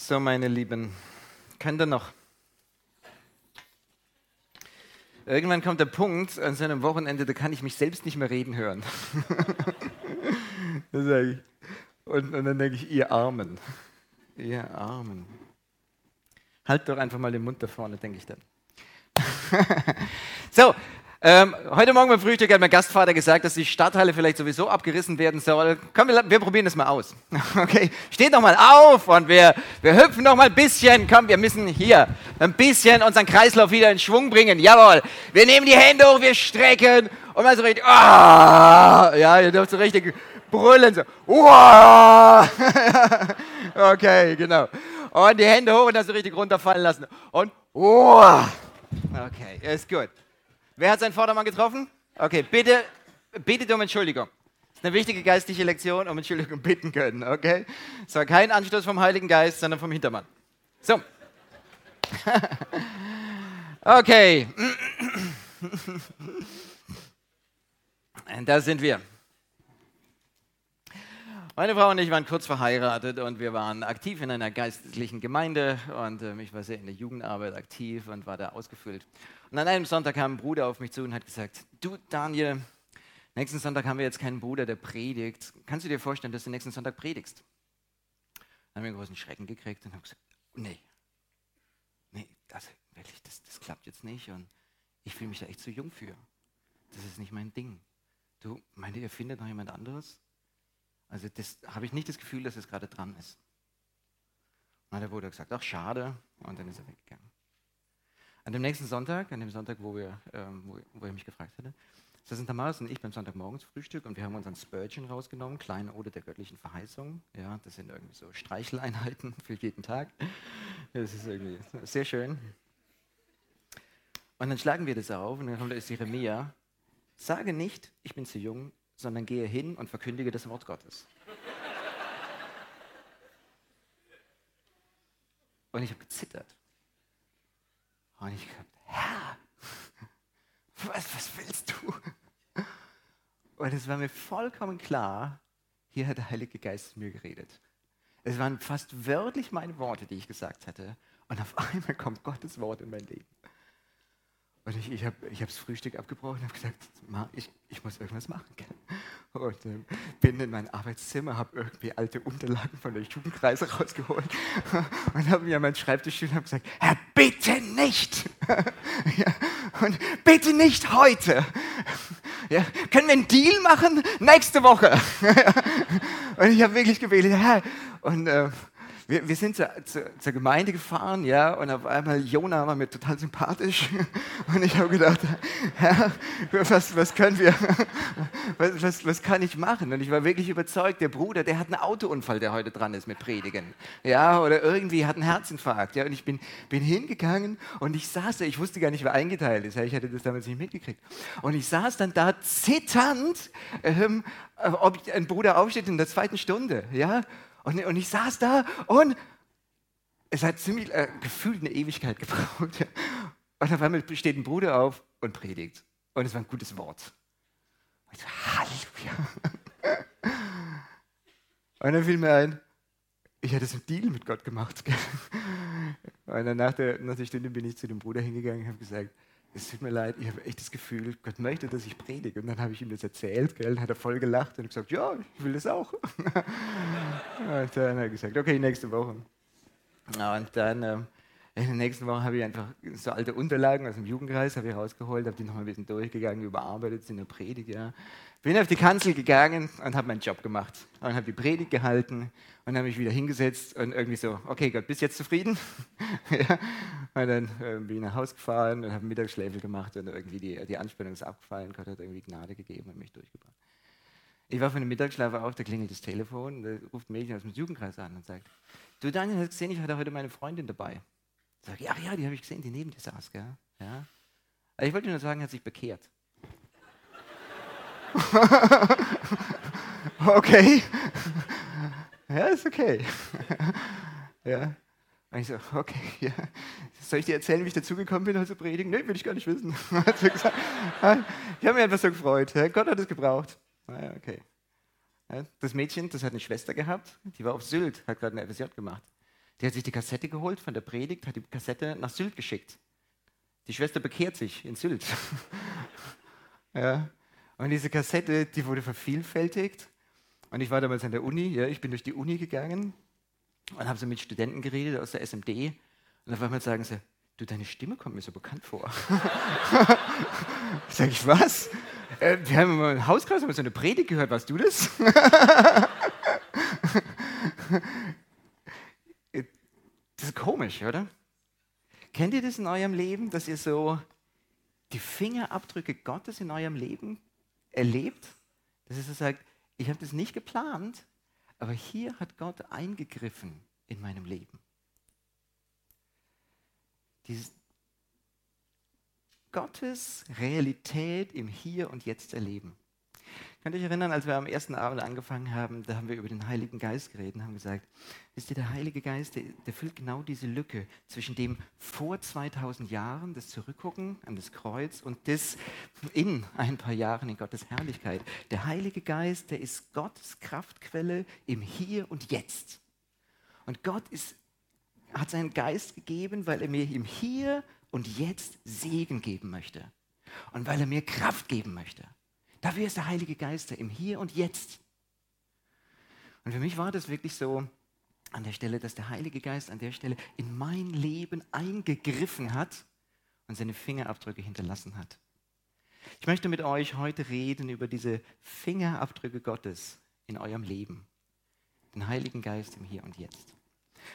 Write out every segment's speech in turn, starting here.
So, meine Lieben, könnt ihr noch? Irgendwann kommt der Punkt an so einem Wochenende, da kann ich mich selbst nicht mehr reden hören. Und, und dann denke ich, ihr Armen, ihr Armen. Halt doch einfach mal den Mund da vorne, denke ich dann. so, ähm, heute Morgen beim Frühstück hat mein Gastvater gesagt, dass die Stadthalle vielleicht sowieso abgerissen werden soll. Komm, wir, wir probieren das mal aus. Okay, steht doch mal auf und wir, wir hüpfen noch mal ein bisschen. Komm, wir müssen hier ein bisschen unseren Kreislauf wieder in Schwung bringen. Jawohl, wir nehmen die Hände hoch, wir strecken und mal so richtig, oh, ja, ihr dürft so richtig brüllen. So. Oh. okay, genau. Und die Hände hoch und dann so richtig runterfallen lassen. Und, oh. okay, ist gut. Wer hat seinen Vordermann getroffen? Okay, bitte, bittet um Entschuldigung. Das ist eine wichtige geistliche Lektion, um Entschuldigung bitten können, okay? Es war kein Anstoß vom Heiligen Geist, sondern vom Hintermann. So. okay. da sind wir. Meine Frau und ich waren kurz verheiratet und wir waren aktiv in einer geistlichen Gemeinde und äh, ich war sehr in der Jugendarbeit aktiv und war da ausgefüllt. Und an einem Sonntag kam ein Bruder auf mich zu und hat gesagt, du Daniel, nächsten Sonntag haben wir jetzt keinen Bruder, der predigt. Kannst du dir vorstellen, dass du nächsten Sonntag predigst? Dann haben wir einen großen Schrecken gekriegt und haben gesagt, nee, nee, das, wirklich, das, das klappt jetzt nicht und ich fühle mich da echt zu jung für. Das ist nicht mein Ding. Du, meint ihr, findet noch jemand anderes? Also das habe ich nicht das Gefühl, dass es gerade dran ist. Und dann hat der Bruder gesagt, ach schade, und dann ist er weggegangen. An dem nächsten Sonntag, an dem Sonntag, wo, wir, ähm, wo, wo er mich gefragt hatte, saßen Tamaris und ich beim Sonntagmorgens Frühstück und wir haben unseren Spurgeon rausgenommen, kleine Ode der göttlichen Verheißung. Ja, das sind irgendwie so Streicheleinheiten für jeden Tag. Das ist irgendwie sehr schön. Und dann schlagen wir das auf und dann kommt der Jeremia. Sage nicht, ich bin zu jung, sondern gehe hin und verkündige das Wort Gottes. Und ich habe gezittert. Und ich habe Herr, was, was willst du? Und es war mir vollkommen klar, hier hat der Heilige Geist mir geredet. Es waren fast wörtlich meine Worte, die ich gesagt hatte. Und auf einmal kommt Gottes Wort in mein Leben. Und ich, ich habe ich das Frühstück abgebrochen und habe gesagt, ich, ich muss irgendwas machen. Und äh, bin in mein Arbeitszimmer, habe irgendwie alte Unterlagen von der Jugendkreise rausgeholt und habe mir an meinen Schreibtisch und habe gesagt, Herr, bitte nicht. ja, und bitte nicht heute. Ja, können wir einen Deal machen? Nächste Woche. und ich habe wirklich gebetet. Und äh, wir, wir sind zur, zur, Gemeinde gefahren, ja, und auf einmal Jona war mir total sympathisch. Und ich habe gedacht, Herr, was, was können wir, was, was, was kann ich machen? Und ich war wirklich überzeugt, der Bruder, der hat einen Autounfall, der heute dran ist mit Predigen. Ja, oder irgendwie hat einen Herzinfarkt. Ja, und ich bin, bin hingegangen und ich saß da, ich wusste gar nicht, wer eingeteilt ist. Ja, ich hatte das damals nicht mitgekriegt. Und ich saß dann da zitternd, ähm, ob ein Bruder aufsteht in der zweiten Stunde. Ja, und, und ich saß da und es hat ziemlich äh, gefühlt eine Ewigkeit gebraucht. Und auf einmal steht ein Bruder auf und predigt. Und es war ein gutes Wort. Und ich so, Halleluja. Und dann fiel mir ein, ich hatte so einen Deal mit Gott gemacht. Und dann nach der, nach der Stunde bin ich zu dem Bruder hingegangen und habe gesagt, es tut mir leid, ich habe echt das Gefühl, Gott möchte, dass ich predige. Und dann habe ich ihm das erzählt, gell, und hat er voll gelacht und gesagt, ja, ich will das auch. und dann hat er gesagt, okay, nächste Woche. Und dann ähm, in der nächsten Woche habe ich einfach so alte Unterlagen aus dem Jugendkreis habe ich rausgeholt, habe die noch mal ein bisschen durchgegangen, überarbeitet in der Predigt. Ja. Bin auf die Kanzel gegangen und habe meinen Job gemacht und habe die Predigt gehalten und habe mich wieder hingesetzt und irgendwie so, okay Gott, bist jetzt zufrieden? ja. Und dann äh, bin ich nach Hause gefahren und habe Mittagsschläfel gemacht und irgendwie die, die Anspannung ist abgefallen. Gott hat irgendwie Gnade gegeben und mich durchgebracht. Ich war von dem Mittagsschlaf auf, da klingelt das Telefon, da ruft ein Mädchen aus dem Jugendkreis an und sagt, du Daniel, hast gesehen, ich hatte heute meine Freundin dabei. Sag, ja, ja, die habe ich gesehen, die neben dir saß, gell? Ja. Also ich wollte nur sagen, er hat sich bekehrt. okay. Ja, ist okay. ja. Und ich so, okay, ja. Soll ich dir erzählen, wie ich dazugekommen bin, heute zu predigen? Nee, will ich gar nicht wissen. ich habe mich einfach so gefreut. Gott hat es gebraucht. Naja, okay. Das Mädchen, das hat eine Schwester gehabt, die war auf Sylt, hat gerade eine FSJ gemacht. Die hat sich die Kassette geholt von der Predigt, hat die Kassette nach Sylt geschickt. Die Schwester bekehrt sich in Sylt. ja. Und diese Kassette, die wurde vervielfältigt. Und ich war damals an der Uni, ja, ich bin durch die Uni gegangen und habe so mit Studenten geredet aus der SMD. Und auf einmal sagen sie, du, deine Stimme kommt mir so bekannt vor. Sag ich, was? Äh, wir haben im Hauskreis haben so eine Predigt gehört, warst du das? ist komisch, oder? Kennt ihr das in eurem Leben, dass ihr so die Fingerabdrücke Gottes in eurem Leben erlebt? Dass ihr so sagt, ich habe das nicht geplant, aber hier hat Gott eingegriffen in meinem Leben. Dieses Gottes Realität im Hier und Jetzt erleben. Könnt ihr euch erinnern, als wir am ersten Abend angefangen haben, da haben wir über den Heiligen Geist geredet und haben gesagt, wisst ihr, der Heilige Geist, der, der füllt genau diese Lücke zwischen dem vor 2000 Jahren, das Zurückgucken an das Kreuz und das in ein paar Jahren in Gottes Herrlichkeit. Der Heilige Geist, der ist Gottes Kraftquelle im Hier und Jetzt. Und Gott ist, hat seinen Geist gegeben, weil er mir im Hier und Jetzt Segen geben möchte und weil er mir Kraft geben möchte. Dafür ist der Heilige Geist im Hier und Jetzt. Und für mich war das wirklich so an der Stelle, dass der Heilige Geist an der Stelle in mein Leben eingegriffen hat und seine Fingerabdrücke hinterlassen hat. Ich möchte mit euch heute reden über diese Fingerabdrücke Gottes in eurem Leben. Den Heiligen Geist im Hier und Jetzt.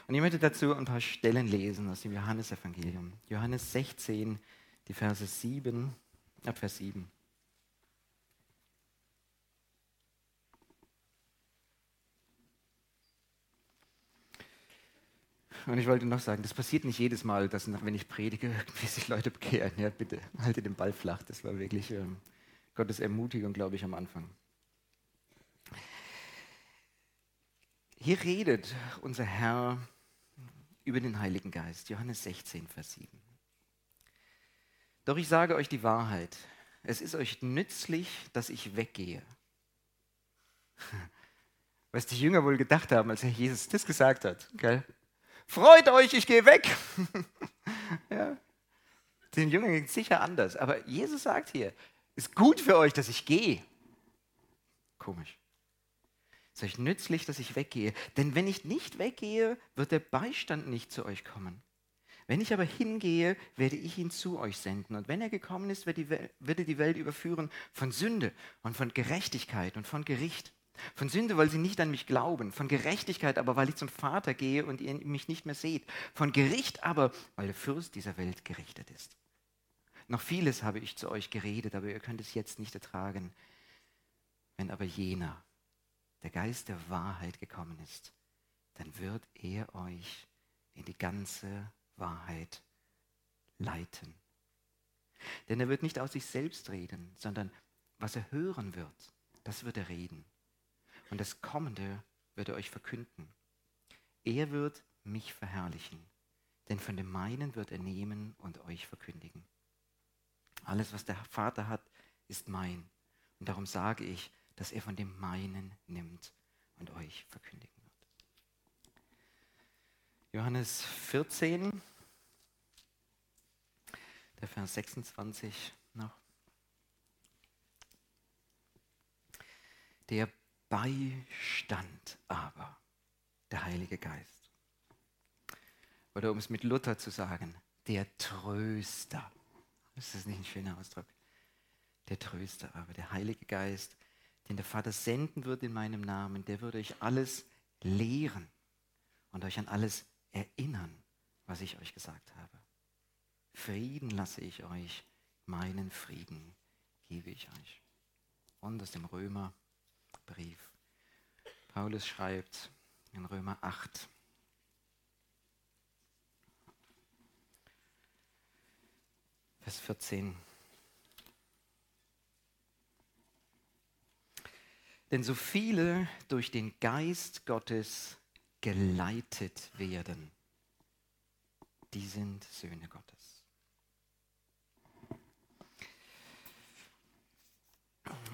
Und ich möchte dazu ein paar Stellen lesen aus dem Johannesevangelium. Johannes 16, die Verse 7, ab Vers 7. Und ich wollte noch sagen, das passiert nicht jedes Mal, dass wenn ich predige, irgendwie sich Leute bekehren. Ja, bitte, halte den Ball flach. Das war wirklich ähm, Gottes Ermutigung, glaube ich, am Anfang. Hier redet unser Herr über den Heiligen Geist. Johannes 16, Vers 7. Doch ich sage euch die Wahrheit. Es ist euch nützlich, dass ich weggehe. Was die Jünger wohl gedacht haben, als Herr Jesus das gesagt hat. Gell? Freut euch, ich gehe weg. ja. Den Jüngern ging es sicher anders. Aber Jesus sagt hier, ist gut für euch, dass ich gehe. Komisch. Es ist euch nützlich, dass ich weggehe. Denn wenn ich nicht weggehe, wird der Beistand nicht zu euch kommen. Wenn ich aber hingehe, werde ich ihn zu euch senden. Und wenn er gekommen ist, wird, wird er die Welt überführen von Sünde und von Gerechtigkeit und von Gericht. Von Sünde, weil sie nicht an mich glauben. Von Gerechtigkeit aber, weil ich zum Vater gehe und ihr mich nicht mehr seht. Von Gericht aber, weil der Fürst dieser Welt gerichtet ist. Noch vieles habe ich zu euch geredet, aber ihr könnt es jetzt nicht ertragen. Wenn aber jener, der Geist der Wahrheit gekommen ist, dann wird er euch in die ganze Wahrheit leiten. Denn er wird nicht aus sich selbst reden, sondern was er hören wird, das wird er reden und das Kommende wird er euch verkünden. Er wird mich verherrlichen, denn von dem meinen wird er nehmen und euch verkündigen. Alles, was der Vater hat, ist mein. Und darum sage ich, dass er von dem meinen nimmt und euch verkündigen wird. Johannes 14, der Vers 26 noch. Der Beistand aber, der Heilige Geist. Oder um es mit Luther zu sagen, der Tröster. Ist das nicht ein schöner Ausdruck? Der Tröster aber, der Heilige Geist, den der Vater senden wird in meinem Namen, der würde euch alles lehren und euch an alles erinnern, was ich euch gesagt habe. Frieden lasse ich euch, meinen Frieden gebe ich euch. Und aus dem Römer Brief. Paulus schreibt in Römer 8, Vers 14. Denn so viele durch den Geist Gottes geleitet werden, die sind Söhne Gottes.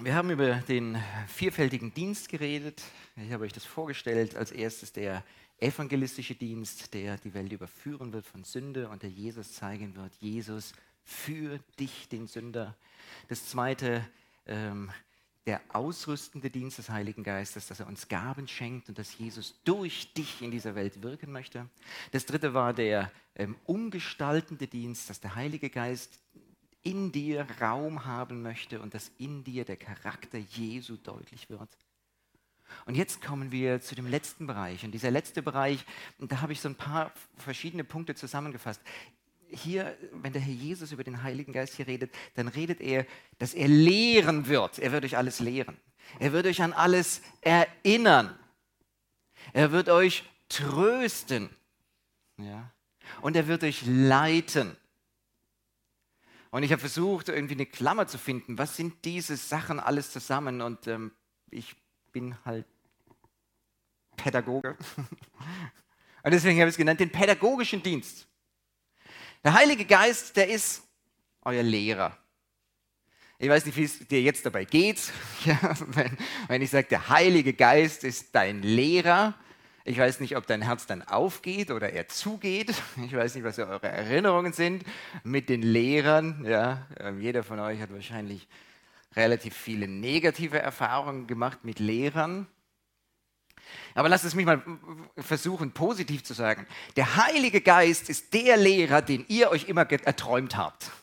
Wir haben über den vielfältigen Dienst geredet. Ich habe euch das vorgestellt. Als erstes der evangelistische Dienst, der die Welt überführen wird von Sünde und der Jesus zeigen wird, Jesus für dich, den Sünder. Das zweite, ähm, der ausrüstende Dienst des Heiligen Geistes, dass er uns Gaben schenkt und dass Jesus durch dich in dieser Welt wirken möchte. Das dritte war der ähm, umgestaltende Dienst, dass der Heilige Geist in dir Raum haben möchte und dass in dir der Charakter Jesu deutlich wird. Und jetzt kommen wir zu dem letzten Bereich. Und dieser letzte Bereich, da habe ich so ein paar verschiedene Punkte zusammengefasst. Hier, wenn der Herr Jesus über den Heiligen Geist hier redet, dann redet er, dass er lehren wird. Er wird euch alles lehren. Er wird euch an alles erinnern. Er wird euch trösten. Ja? Und er wird euch leiten. Und ich habe versucht, irgendwie eine Klammer zu finden. Was sind diese Sachen alles zusammen? Und ähm, ich bin halt Pädagoge. Und deswegen habe ich es genannt, den pädagogischen Dienst. Der Heilige Geist, der ist euer Lehrer. Ich weiß nicht, wie es dir jetzt dabei geht, ja, wenn, wenn ich sage, der Heilige Geist ist dein Lehrer. Ich weiß nicht, ob dein Herz dann aufgeht oder er zugeht. Ich weiß nicht, was eure Erinnerungen sind mit den Lehrern. Ja, ähm, jeder von euch hat wahrscheinlich relativ viele negative Erfahrungen gemacht mit Lehrern. Aber lasst es mich mal versuchen, positiv zu sagen. Der Heilige Geist ist der Lehrer, den ihr euch immer erträumt habt.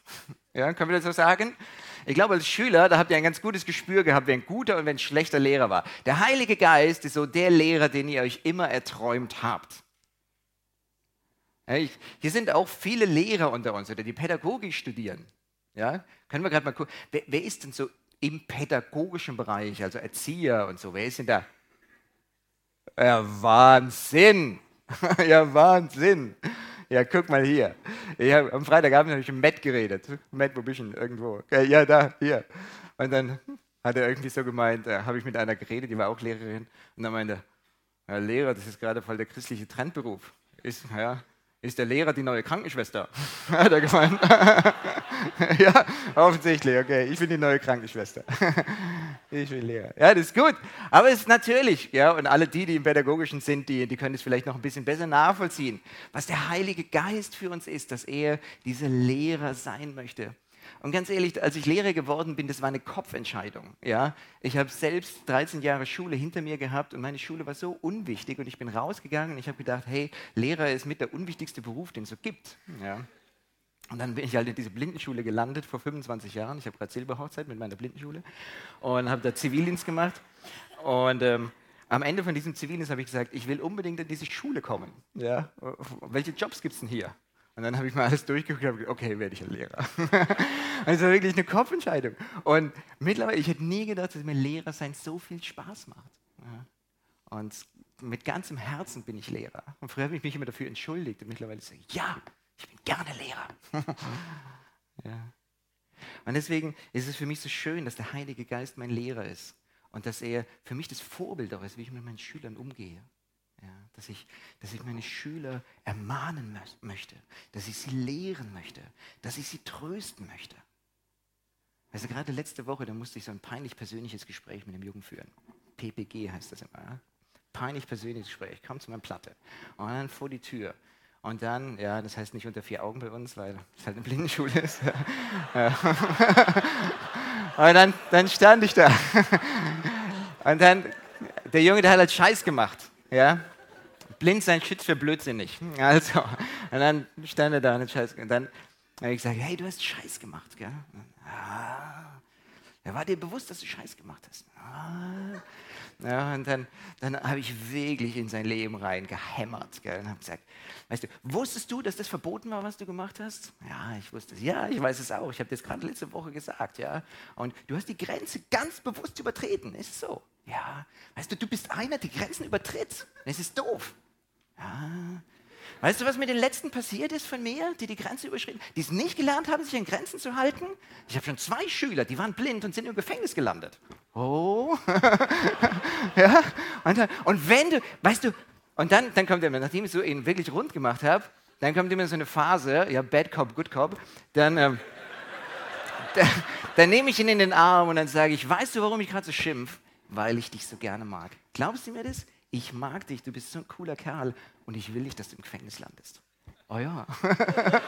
Ja, können wir das so sagen? Ich glaube, als Schüler, da habt ihr ein ganz gutes Gespür gehabt, wer ein guter und wer ein schlechter Lehrer war. Der Heilige Geist ist so der Lehrer, den ihr euch immer erträumt habt. Hier sind auch viele Lehrer unter uns oder die Pädagogik studieren. Ja? Können wir gerade mal gucken, wer, wer, ist denn so im pädagogischen Bereich, also Erzieher und so, wer ist denn da? Ja, Wahnsinn! ja, Wahnsinn! Ja, guck mal hier. Hab, am Freitagabend habe ich mit Matt geredet. Matt, wo bist du denn? Irgendwo. Ja, da, hier. Und dann hat er irgendwie so gemeint, äh, habe ich mit einer geredet, die war auch Lehrerin. Und dann meinte er, ja, Lehrer, das ist gerade voll der christliche Trendberuf. Ist, ja, ist der Lehrer die neue Krankenschwester? Hat er gemeint. ja, offensichtlich, okay. Ich bin die neue Krankenschwester. ich bin Lehrer. Ja, das ist gut. Aber es ist natürlich, ja, und alle die, die im Pädagogischen sind, die, die können es vielleicht noch ein bisschen besser nachvollziehen, was der Heilige Geist für uns ist, dass er dieser Lehrer sein möchte. Und ganz ehrlich, als ich Lehrer geworden bin, das war eine Kopfentscheidung. Ja? Ich habe selbst 13 Jahre Schule hinter mir gehabt und meine Schule war so unwichtig und ich bin rausgegangen und ich habe gedacht, hey, Lehrer ist mit der unwichtigste Beruf, den es so gibt. Ja? Und dann bin ich halt in diese Blindenschule gelandet vor 25 Jahren. Ich habe gerade Silberhochzeit mit meiner Blindenschule und habe da Zivildienst gemacht. Und ähm, am Ende von diesem Zivildienst habe ich gesagt, ich will unbedingt in diese Schule kommen. Ja? Welche Jobs gibt es denn hier? Und dann habe ich mal alles durchgeguckt und gesagt, okay, werde ich ein Lehrer. also wirklich eine Kopfentscheidung. Und mittlerweile, ich hätte nie gedacht, dass mir Lehrer sein so viel Spaß macht. Und mit ganzem Herzen bin ich Lehrer. Und früher habe ich mich immer dafür entschuldigt und mittlerweile sage ich, ja, ich bin gerne Lehrer. ja. Und deswegen ist es für mich so schön, dass der Heilige Geist mein Lehrer ist und dass er für mich das Vorbild auch ist, wie ich mit meinen Schülern umgehe. Ja, dass, ich, dass ich meine Schüler ermahnen möchte, dass ich sie lehren möchte, dass ich sie trösten möchte. Also gerade letzte Woche, da musste ich so ein peinlich persönliches Gespräch mit einem Jungen führen. PPG heißt das immer. Ja? Peinlich persönliches Gespräch. Komm zu meiner Platte. Und dann vor die Tür. Und dann, ja, das heißt nicht unter vier Augen bei uns, weil es halt eine Blindenschule ist. Und dann, dann stand ich da. Und dann, der Junge, der hat halt Scheiß gemacht. Ja? Blind sein schützt für blödsinnig. Also, und dann stand er da und, Scheiß, und dann habe ich gesagt, hey, du hast Scheiß gemacht. Gell? Ah. Ja, war dir bewusst, dass du Scheiß gemacht hast? Ah. Ja, und dann, dann habe ich wirklich in sein Leben rein gehämmert gell, und habe gesagt, weißt du, wusstest du, dass das verboten war, was du gemacht hast? Ja, ich wusste es. Ja, ich weiß es auch. Ich habe das gerade letzte Woche gesagt. Ja, und du hast die Grenze ganz bewusst übertreten. Ist so? Ja, weißt du, du bist einer, der Grenzen übertritt. Es ist doof. Ja. Weißt du, was mit den letzten passiert ist von mir, die die Grenze überschritten, die es nicht gelernt haben, sich an Grenzen zu halten? Ich habe schon zwei Schüler, die waren blind und sind im Gefängnis gelandet. Oh. ja. Und, und, wenn du, weißt du, und dann, dann kommt immer, nachdem ich so ihn wirklich rund gemacht habe, dann kommt immer so eine Phase, ja, Bad Cop, Good Cop, dann, ähm, dann, dann nehme ich ihn in den Arm und dann sage ich, weißt du, warum ich gerade so schimpf? Weil ich dich so gerne mag. Glaubst du mir das? ich mag dich, du bist so ein cooler Kerl und ich will nicht, dass du im Gefängnis landest. Oh ja.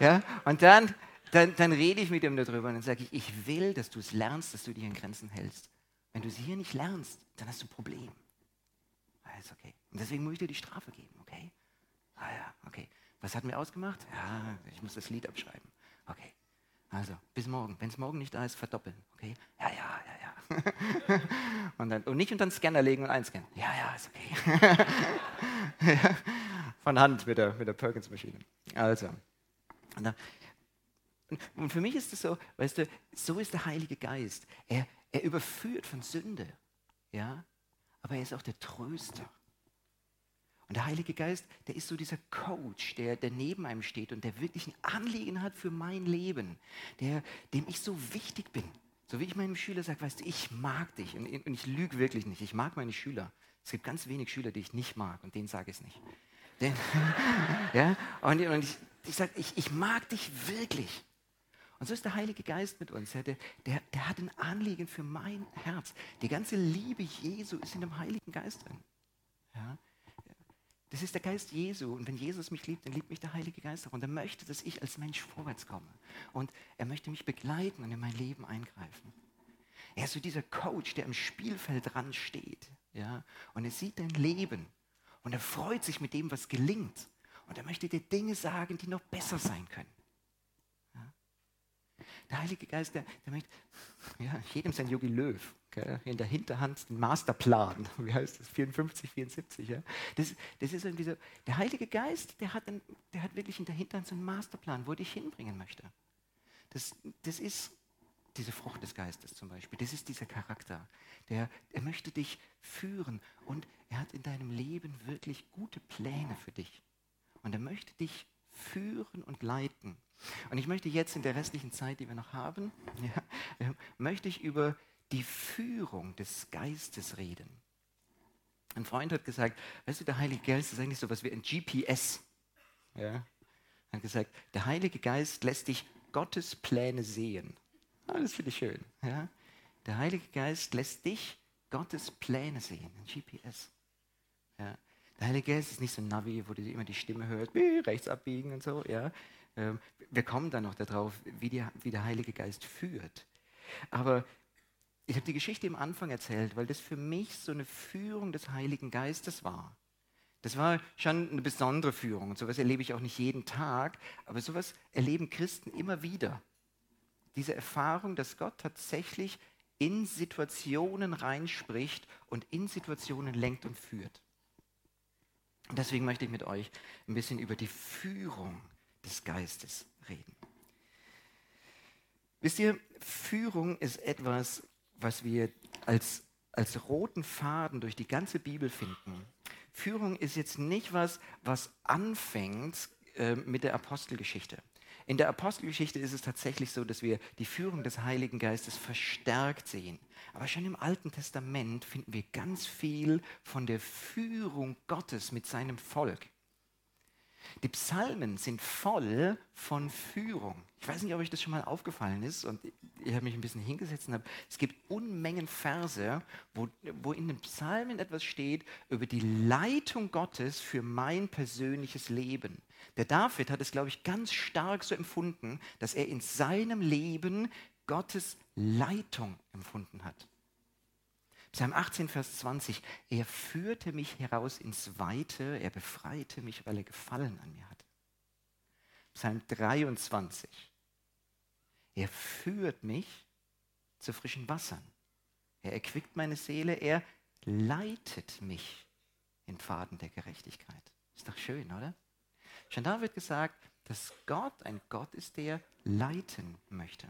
ja? Und dann, dann, dann rede ich mit ihm darüber und dann sage ich, ich will, dass du es lernst, dass du dich an Grenzen hältst. Wenn du sie hier nicht lernst, dann hast du ein Problem. Alles okay. Und deswegen muss ich dir die Strafe geben, okay? Ah ja, okay. Was hatten wir ausgemacht? Ja, ich muss das Lied abschreiben. Okay. Also, bis morgen. Wenn es morgen nicht da ist, verdoppeln. Okay? Ja, ja, ja, ja. und, dann, und nicht unter den Scanner legen und einscannen. Ja, ja, ist okay. ja, von Hand mit der, mit der Perkins-Maschine. Also. Und, dann, und für mich ist es so, weißt du, so ist der Heilige Geist. Er, er überführt von Sünde. Ja? Aber er ist auch der Tröster. Und der Heilige Geist, der ist so dieser Coach, der, der neben einem steht und der wirklich ein Anliegen hat für mein Leben, der, dem ich so wichtig bin. So wie ich meinem Schüler sage, weißt du, ich mag dich und, und ich lüge wirklich nicht. Ich mag meine Schüler. Es gibt ganz wenig Schüler, die ich nicht mag und denen sage ich es nicht. Denn, ja, und, und ich, ich sage, ich, ich mag dich wirklich. Und so ist der Heilige Geist mit uns. Der, der, der hat ein Anliegen für mein Herz. Die ganze Liebe Jesu ist in dem Heiligen Geist drin. Ja, das ist der Geist Jesu. Und wenn Jesus mich liebt, dann liebt mich der Heilige Geist auch. Und er möchte, dass ich als Mensch vorwärts komme. Und er möchte mich begleiten und in mein Leben eingreifen. Er ist so dieser Coach, der am Spielfeld dran steht. Ja? Und er sieht dein Leben. Und er freut sich mit dem, was gelingt. Und er möchte dir Dinge sagen, die noch besser sein können. Der Heilige Geist, der, der möchte ja, jedem sein Yogi Löw gell, in der Hinterhand den Masterplan. Wie heißt das? 54, 74. Ja? Das, das ist irgendwie so. Der Heilige Geist, der hat, ein, der hat wirklich in der Hinterhand so einen Masterplan, wo er dich hinbringen möchte. Das, das ist diese Frucht des Geistes zum Beispiel. Das ist dieser Charakter. Der, er möchte dich führen und er hat in deinem Leben wirklich gute Pläne für dich. Und er möchte dich führen und leiten. Und ich möchte jetzt in der restlichen Zeit, die wir noch haben, ja, äh, möchte ich über die Führung des Geistes reden. Ein Freund hat gesagt, weißt du, der Heilige Geist ist eigentlich so etwas wie ein GPS. Ja? Er hat gesagt, der Heilige Geist lässt dich Gottes Pläne sehen. Ah, das finde ich schön. Ja? Der Heilige Geist lässt dich Gottes Pläne sehen, ein GPS. Ja? Der Heilige Geist ist nicht so ein Navi, wo du immer die Stimme hörst, rechts abbiegen und so. Ja? Ähm, wir kommen dann noch darauf, wie, die, wie der Heilige Geist führt. Aber ich habe die Geschichte am Anfang erzählt, weil das für mich so eine Führung des Heiligen Geistes war. Das war schon eine besondere Führung und sowas erlebe ich auch nicht jeden Tag, aber sowas erleben Christen immer wieder. Diese Erfahrung, dass Gott tatsächlich in Situationen reinspricht und in Situationen lenkt und führt. Deswegen möchte ich mit euch ein bisschen über die Führung des Geistes reden. Wisst ihr, Führung ist etwas, was wir als, als roten Faden durch die ganze Bibel finden. Führung ist jetzt nicht was, was anfängt äh, mit der Apostelgeschichte. In der Apostelgeschichte ist es tatsächlich so, dass wir die Führung des Heiligen Geistes verstärkt sehen. Aber schon im Alten Testament finden wir ganz viel von der Führung Gottes mit seinem Volk. Die Psalmen sind voll von Führung. Ich weiß nicht, ob euch das schon mal aufgefallen ist und ich habe mich ein bisschen hingesetzt und habe, es gibt Unmengen Verse, wo, wo in den Psalmen etwas steht über die Leitung Gottes für mein persönliches Leben. Der David hat es, glaube ich, ganz stark so empfunden, dass er in seinem Leben Gottes Leitung empfunden hat. Psalm 18, Vers 20. Er führte mich heraus ins Weite, er befreite mich, weil er Gefallen an mir hatte. Psalm 23. Er führt mich zu frischen Wassern. Er erquickt meine Seele, er leitet mich in Pfaden der Gerechtigkeit. Ist doch schön, oder? Schon da wird gesagt, dass Gott ein Gott ist, der leiten möchte.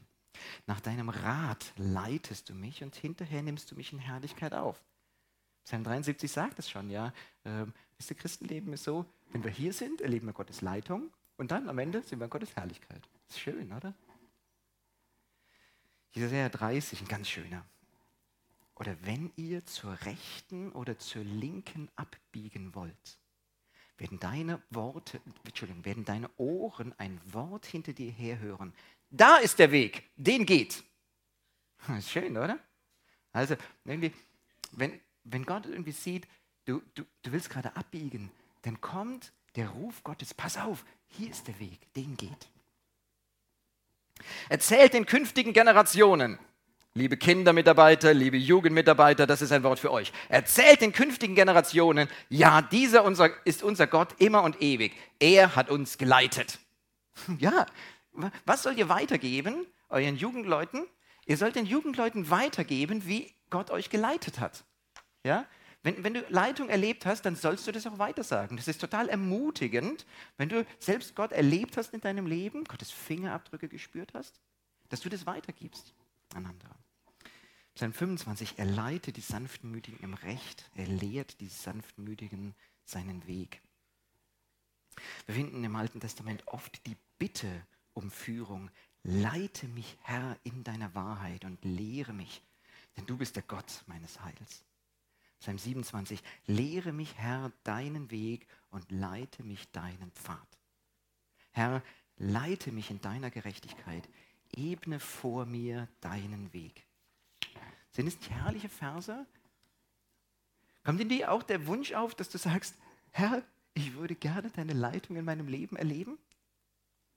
Nach deinem Rat leitest du mich und hinterher nimmst du mich in Herrlichkeit auf. Psalm 73 sagt es schon, ja. Ähm, das Christenleben ist so, wenn wir hier sind, erleben wir Gottes Leitung und dann am Ende sind wir in Gottes Herrlichkeit. Ist schön, oder? Jesaja 30, ein ganz schöner. Oder wenn ihr zur rechten oder zur linken abbiegen wollt, werden deine Worte, Entschuldigung, werden deine Ohren ein Wort hinter dir herhören, da ist der Weg, den geht. Das ist schön, oder? Also, irgendwie, wenn, wenn Gott irgendwie sieht, du, du, du willst gerade abbiegen, dann kommt der Ruf Gottes, pass auf, hier ist der Weg, den geht. Erzählt den künftigen Generationen, liebe Kindermitarbeiter, liebe Jugendmitarbeiter, das ist ein Wort für euch. Erzählt den künftigen Generationen, ja, dieser unser, ist unser Gott immer und ewig. Er hat uns geleitet. Ja, was sollt ihr weitergeben, euren Jugendleuten? Ihr sollt den Jugendleuten weitergeben, wie Gott euch geleitet hat. Ja? Wenn, wenn, du Leitung erlebt hast, dann sollst du das auch weitersagen. Das ist total ermutigend, wenn du selbst Gott erlebt hast in deinem Leben, Gottes Fingerabdrücke gespürt hast, dass du das weitergibst an andere. Psalm 25, er leitet die Sanftmütigen im Recht, er lehrt die Sanftmütigen seinen Weg. Wir finden im Alten Testament oft die Bitte um Führung. Leite mich, Herr, in deiner Wahrheit und lehre mich, denn du bist der Gott meines Heils. Psalm 27, lehre mich, Herr, deinen Weg und leite mich deinen Pfad. Herr, leite mich in deiner Gerechtigkeit, ebne vor mir deinen Weg. Sind es nicht herrliche Verse? Kommt in dir auch der Wunsch auf, dass du sagst, Herr, ich würde gerne deine Leitung in meinem Leben erleben?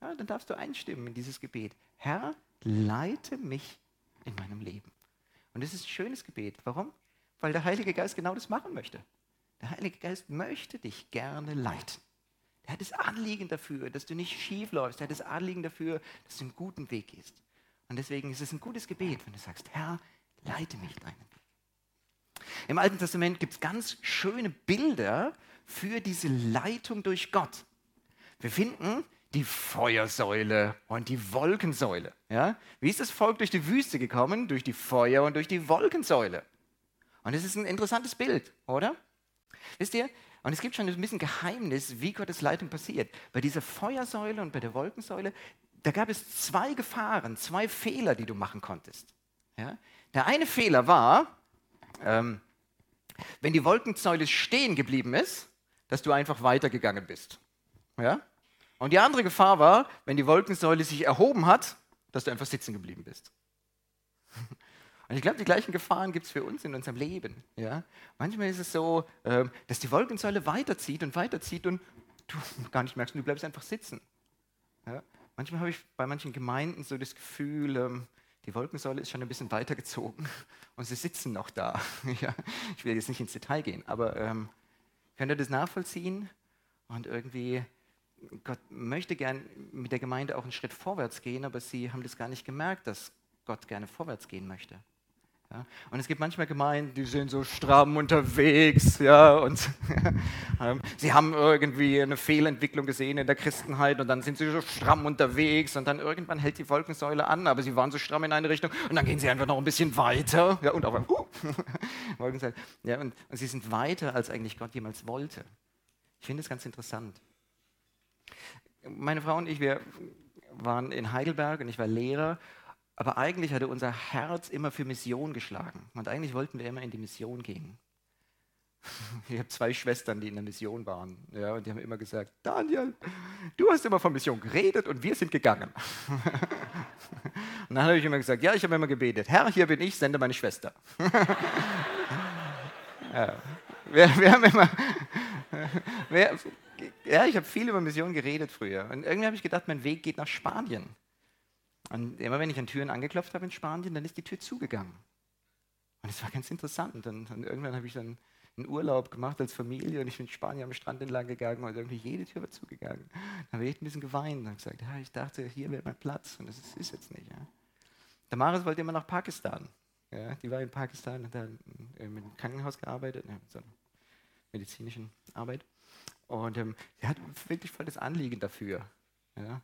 Ja, dann darfst du einstimmen in dieses Gebet. Herr, leite mich in meinem Leben. Und das ist ein schönes Gebet. Warum? Weil der Heilige Geist genau das machen möchte. Der Heilige Geist möchte dich gerne leiten. Er hat das Anliegen dafür, dass du nicht schief läufst. Er hat das Anliegen dafür, dass du einen guten Weg gehst. Und deswegen ist es ein gutes Gebet, wenn du sagst, Herr, leite mich deinen Weg. Im Alten Testament gibt es ganz schöne Bilder für diese Leitung durch Gott. Wir finden die Feuersäule und die Wolkensäule. Ja? Wie ist das Volk durch die Wüste gekommen? Durch die Feuer- und durch die Wolkensäule. Und es ist ein interessantes Bild, oder? Wisst ihr? Und es gibt schon ein bisschen Geheimnis, wie Gottes Leitung passiert. Bei dieser Feuersäule und bei der Wolkensäule, da gab es zwei Gefahren, zwei Fehler, die du machen konntest. Ja? Der eine Fehler war, ähm, wenn die Wolkensäule stehen geblieben ist, dass du einfach weitergegangen bist. Ja? Und die andere Gefahr war, wenn die Wolkensäule sich erhoben hat, dass du einfach sitzen geblieben bist. Und ich glaube, die gleichen Gefahren gibt es für uns in unserem Leben. Ja? Manchmal ist es so, ähm, dass die Wolkensäule weiterzieht und weiterzieht und du gar nicht merkst, du bleibst einfach sitzen. Ja? Manchmal habe ich bei manchen Gemeinden so das Gefühl, ähm, die Wolkensäule ist schon ein bisschen weitergezogen und sie sitzen noch da. ja? Ich will jetzt nicht ins Detail gehen, aber ähm, könnt ihr das nachvollziehen? Und irgendwie Gott möchte gern mit der Gemeinde auch einen Schritt vorwärts gehen, aber sie haben das gar nicht gemerkt, dass Gott gerne vorwärts gehen möchte. Ja? Und es gibt manchmal Gemeinden, die sind so stramm unterwegs, ja, und ähm, sie haben irgendwie eine Fehlentwicklung gesehen in der Christenheit und dann sind sie so stramm unterwegs und dann irgendwann hält die Wolkensäule an, aber sie waren so stramm in eine Richtung und dann gehen sie einfach noch ein bisschen weiter, ja, und auf einmal, uh, Wolkensäule, ja, und, und sie sind weiter, als eigentlich Gott jemals wollte. Ich finde es ganz interessant. Meine Frau und ich, wir waren in Heidelberg und ich war Lehrer, aber eigentlich hatte unser Herz immer für Mission geschlagen. Und eigentlich wollten wir immer in die Mission gehen. Ich habe zwei Schwestern, die in der Mission waren. Ja, und die haben immer gesagt, Daniel, du hast immer von Mission geredet und wir sind gegangen. und dann habe ich immer gesagt, ja, ich habe immer gebetet, Herr, hier bin ich, sende meine Schwester. ja. wir, wir, haben immer, wir, ja, ich habe viel über Mission geredet früher. Und irgendwie habe ich gedacht, mein Weg geht nach Spanien. Und immer wenn ich an Türen angeklopft habe in Spanien, dann ist die Tür zugegangen. Und es war ganz interessant. Und, dann, und irgendwann habe ich dann einen Urlaub gemacht als Familie und ich bin in Spanien am Strand entlang gegangen und irgendwie jede Tür war zugegangen. Dann habe ich ein bisschen geweint und gesagt, ja, ich dachte, hier wäre mein Platz und das ist, ist jetzt nicht. Ja. Damaris wollte immer nach Pakistan. Ja, die war in Pakistan hat dann mit dem Krankenhaus gearbeitet, ja, mit so einer medizinischen Arbeit. Und ähm, sie hat wirklich voll das Anliegen dafür. Ja.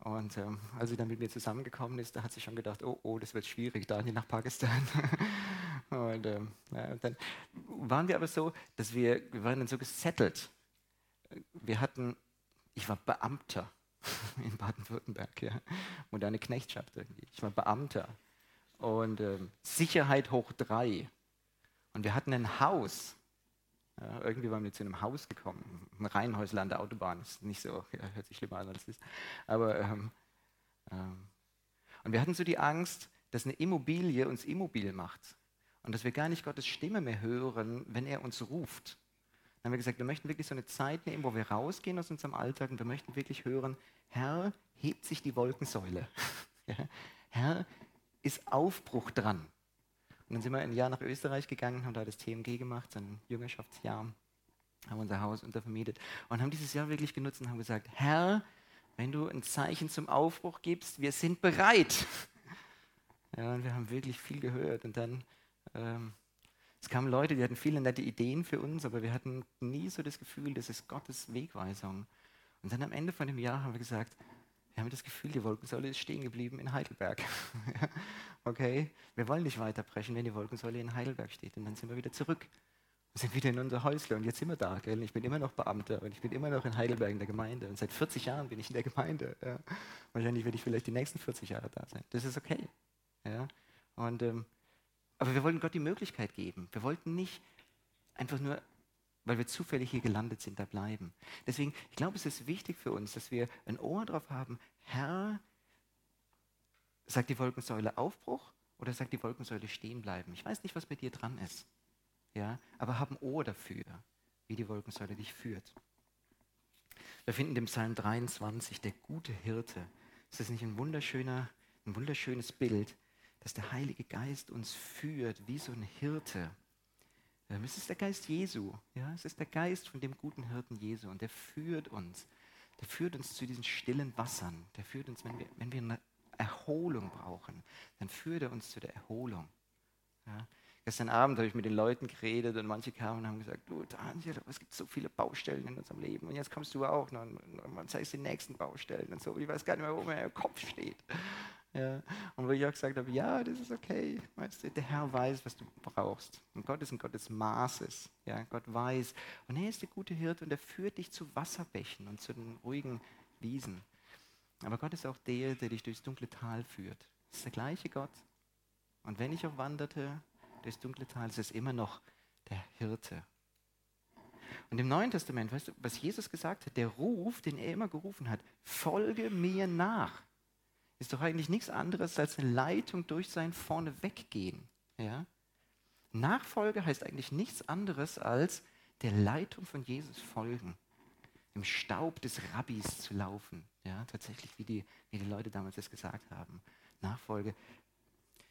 Und ähm, als sie dann mit mir zusammengekommen ist, da hat sie schon gedacht, oh, oh, das wird schwierig, Daniel nach Pakistan. und ähm, ja, dann waren wir aber so, dass wir, wir waren dann so gesettelt. Wir hatten, ich war Beamter in Baden-Württemberg, ja, moderne Knechtschaft irgendwie. Ich war Beamter und ähm, Sicherheit hoch drei. Und wir hatten ein Haus ja, irgendwie waren wir zu einem Haus gekommen, ein Reihenhäusler an der Autobahn. Ist nicht so, ja, hört sich schlimmer an als es ist. Aber, ähm, ähm, und wir hatten so die Angst, dass eine Immobilie uns immobil macht und dass wir gar nicht Gottes Stimme mehr hören, wenn er uns ruft. haben wir gesagt, wir möchten wirklich so eine Zeit nehmen, wo wir rausgehen aus unserem Alltag und wir möchten wirklich hören, Herr, hebt sich die Wolkensäule. ja? Herr, ist Aufbruch dran. Und dann sind wir ein Jahr nach Österreich gegangen, haben da das TMG gemacht, so ein Jüngerschaftsjahr, haben unser Haus untervermietet und haben dieses Jahr wirklich genutzt und haben gesagt, Herr, wenn du ein Zeichen zum Aufbruch gibst, wir sind bereit. Ja, und wir haben wirklich viel gehört. Und dann, ähm, es kamen Leute, die hatten viele nette Ideen für uns, aber wir hatten nie so das Gefühl, das ist Gottes Wegweisung. Und dann am Ende von dem Jahr haben wir gesagt, wir haben das Gefühl, die Wolkensäule ist stehen geblieben in Heidelberg. okay, wir wollen nicht weiterbrechen, wenn die Wolkensäule in Heidelberg steht. Und dann sind wir wieder zurück. Wir sind wieder in unser Häusle und jetzt sind wir da. Gell? Ich bin immer noch Beamter und ich bin immer noch in Heidelberg in der Gemeinde. Und seit 40 Jahren bin ich in der Gemeinde. Ja. Wahrscheinlich werde ich vielleicht die nächsten 40 Jahre da sein. Das ist okay. Ja. Und, ähm, aber wir wollten Gott die Möglichkeit geben. Wir wollten nicht einfach nur weil wir zufällig hier gelandet sind, da bleiben. Deswegen, ich glaube, es ist wichtig für uns, dass wir ein Ohr drauf haben, Herr, sagt die Wolkensäule Aufbruch oder sagt die Wolkensäule stehen bleiben? Ich weiß nicht, was bei dir dran ist, ja, aber hab ein Ohr dafür, wie die Wolkensäule dich führt. Wir finden im Psalm 23, der gute Hirte. Ist das nicht ein wunderschöner, ein wunderschönes Bild, dass der Heilige Geist uns führt wie so ein Hirte? Ähm, es ist der Geist Jesu. Ja? Es ist der Geist von dem guten Hirten Jesu. Und der führt uns. Der führt uns zu diesen stillen Wassern. Der führt uns, wenn wir, wenn wir eine Erholung brauchen, dann führt er uns zu der Erholung. Ja? Gestern Abend habe ich mit den Leuten geredet und manche kamen und haben gesagt, du Daniel, es gibt so viele Baustellen in unserem Leben und jetzt kommst du auch noch und man zeigt die nächsten Baustellen und so. Ich weiß gar nicht mehr, wo mein Kopf steht. Ja. Und wo ich auch gesagt habe, ja, das ist okay. Weißt du, der Herr weiß, was du brauchst. Und Gott ist ein Gott des Maßes. Ja. Gott weiß. Und er ist der gute Hirte und er führt dich zu Wasserbächen und zu den ruhigen Wiesen. Aber Gott ist auch der, der dich durchs dunkle Tal führt. Das ist der gleiche Gott. Und wenn ich auch wanderte durchs dunkle Tal, ist es immer noch der Hirte. Und im Neuen Testament, weißt du, was Jesus gesagt hat, der Ruf, den er immer gerufen hat, folge mir nach ist doch eigentlich nichts anderes als eine Leitung durch sein Vorneweggehen. Ja? Nachfolge heißt eigentlich nichts anderes als der Leitung von Jesus folgen. Im Staub des Rabbis zu laufen. Ja, tatsächlich, wie die, wie die Leute damals das gesagt haben. Nachfolge.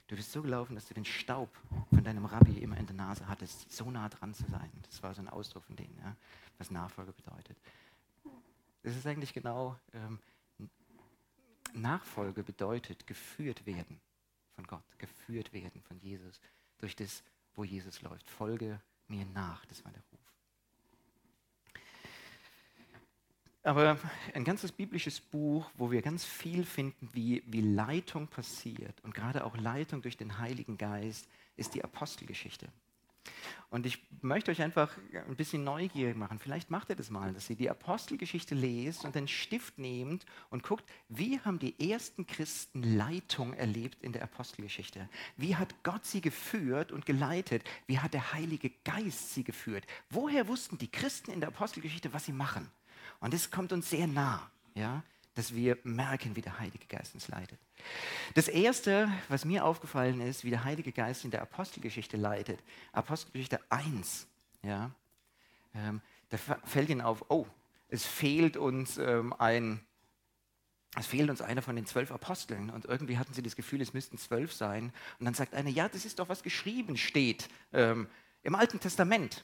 Du bist so gelaufen, dass du den Staub von deinem Rabbi immer in der Nase hattest, so nah dran zu sein. Das war so ein Ausdruck von denen, ja, was Nachfolge bedeutet. Das ist eigentlich genau ähm, Nachfolge bedeutet geführt werden von Gott, geführt werden von Jesus, durch das, wo Jesus läuft. Folge mir nach, das war der Ruf. Aber ein ganzes biblisches Buch, wo wir ganz viel finden, wie, wie Leitung passiert und gerade auch Leitung durch den Heiligen Geist, ist die Apostelgeschichte. Und ich möchte euch einfach ein bisschen neugierig machen. Vielleicht macht ihr das mal, dass ihr die Apostelgeschichte lest und den Stift nehmt und guckt, wie haben die ersten Christen Leitung erlebt in der Apostelgeschichte? Wie hat Gott sie geführt und geleitet? Wie hat der Heilige Geist sie geführt? Woher wussten die Christen in der Apostelgeschichte, was sie machen? Und das kommt uns sehr nah. Ja? Dass wir merken, wie der Heilige Geist uns leitet. Das Erste, was mir aufgefallen ist, wie der Heilige Geist in der Apostelgeschichte leitet, Apostelgeschichte 1, ja, ähm, da fällt ihnen auf, oh, es fehlt uns ähm, ein, es fehlt uns einer von den zwölf Aposteln und irgendwie hatten sie das Gefühl, es müssten zwölf sein. Und dann sagt einer, ja, das ist doch was geschrieben steht ähm, im Alten Testament.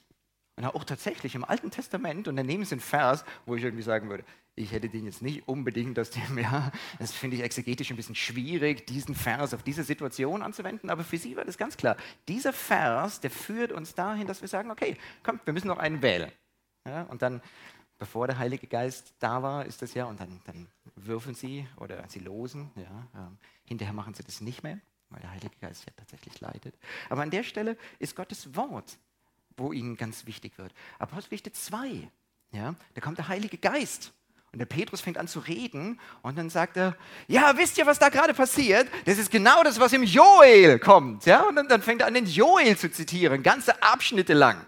Und auch tatsächlich im Alten Testament, und daneben ist ein Vers, wo ich irgendwie sagen würde, ich hätte den jetzt nicht unbedingt aus dem, ja, das finde ich exegetisch ein bisschen schwierig, diesen Vers auf diese Situation anzuwenden, aber für sie war das ganz klar. Dieser Vers, der führt uns dahin, dass wir sagen, okay, komm, wir müssen noch einen wählen. Ja, und dann, bevor der Heilige Geist da war, ist das ja, und dann, dann würfeln sie oder sie losen, ja, ähm, hinterher machen sie das nicht mehr, weil der Heilige Geist ja tatsächlich leitet. Aber an der Stelle ist Gottes Wort wo ihnen ganz wichtig wird. Apostelgeschichte 2, ja, da kommt der Heilige Geist. Und der Petrus fängt an zu reden und dann sagt er, ja, wisst ihr, was da gerade passiert? Das ist genau das, was im Joel kommt. Ja? Und dann, dann fängt er an, den Joel zu zitieren, ganze Abschnitte lang.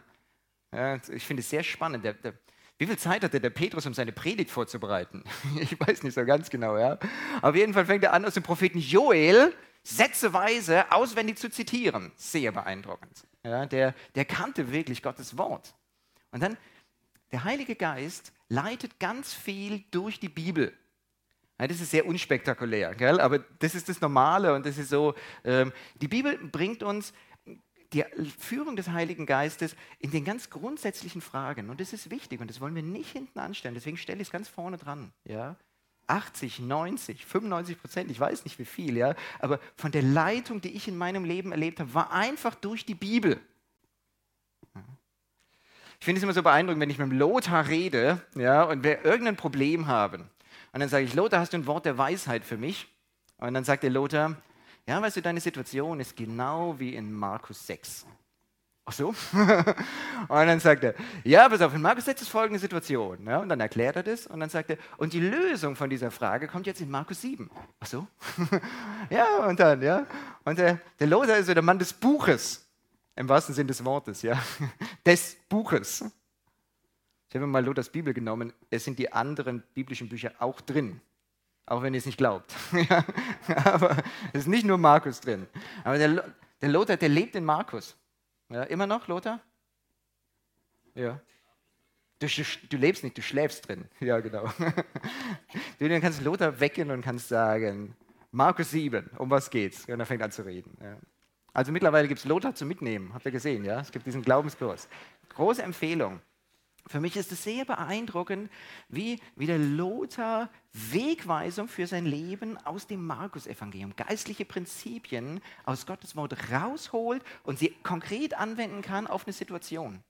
Ja, ich finde es sehr spannend. Der, der, wie viel Zeit hatte der Petrus, um seine Predigt vorzubereiten? Ich weiß nicht so ganz genau. Ja? Auf jeden Fall fängt er an, aus dem Propheten Joel sätzeweise auswendig zu zitieren. Sehr beeindruckend. Ja, der, der kannte wirklich Gottes Wort. Und dann Der Heilige Geist leitet ganz viel durch die Bibel. Ja, das ist sehr unspektakulär, gell? aber das ist das Normale und das ist so. Ähm, die Bibel bringt uns die Führung des Heiligen Geistes in den ganz grundsätzlichen Fragen. Und das ist wichtig und das wollen wir nicht hinten anstellen. Deswegen stelle ich es ganz vorne dran. Ja? 80, 90, 95 Prozent, ich weiß nicht wie viel, ja, aber von der Leitung, die ich in meinem Leben erlebt habe, war einfach durch die Bibel. Ich finde es immer so beeindruckend, wenn ich mit dem Lothar rede ja, und wir irgendein Problem haben. Und dann sage ich, Lothar, hast du ein Wort der Weisheit für mich? Und dann sagt der Lothar, ja, weißt du, deine Situation ist genau wie in Markus 6. Ach so? und dann sagt er, ja, pass auf, in Markus 6 ist folgende Situation. Ja, und dann erklärt er das und dann sagt er, und die Lösung von dieser Frage kommt jetzt in Markus 7. Ach so? ja, und dann, ja. Und der, der Lothar ist so der Mann des Buches, im wahrsten Sinn des Wortes, ja. des Buches. Ich habe mal Lothars Bibel genommen, es sind die anderen biblischen Bücher auch drin. Auch wenn ihr es nicht glaubt. aber es ist nicht nur Markus drin. Aber der, der Lothar, der lebt in Markus. Ja, immer noch, Lothar? Ja. Du, du, lebst nicht, du schläfst drin. Ja, genau. Du, kannst Lothar wecken und kannst sagen, Markus 7, um was geht's? Und er fängt an zu reden. Ja. Also mittlerweile gibt es Lothar zum Mitnehmen, habt ihr gesehen, ja? Es gibt diesen Glaubenskurs. Große Empfehlung. Für mich ist es sehr beeindruckend, wie, wie der Lothar Wegweisung für sein Leben aus dem Markus-Evangelium, geistliche Prinzipien aus Gottes Wort rausholt und sie konkret anwenden kann auf eine Situation.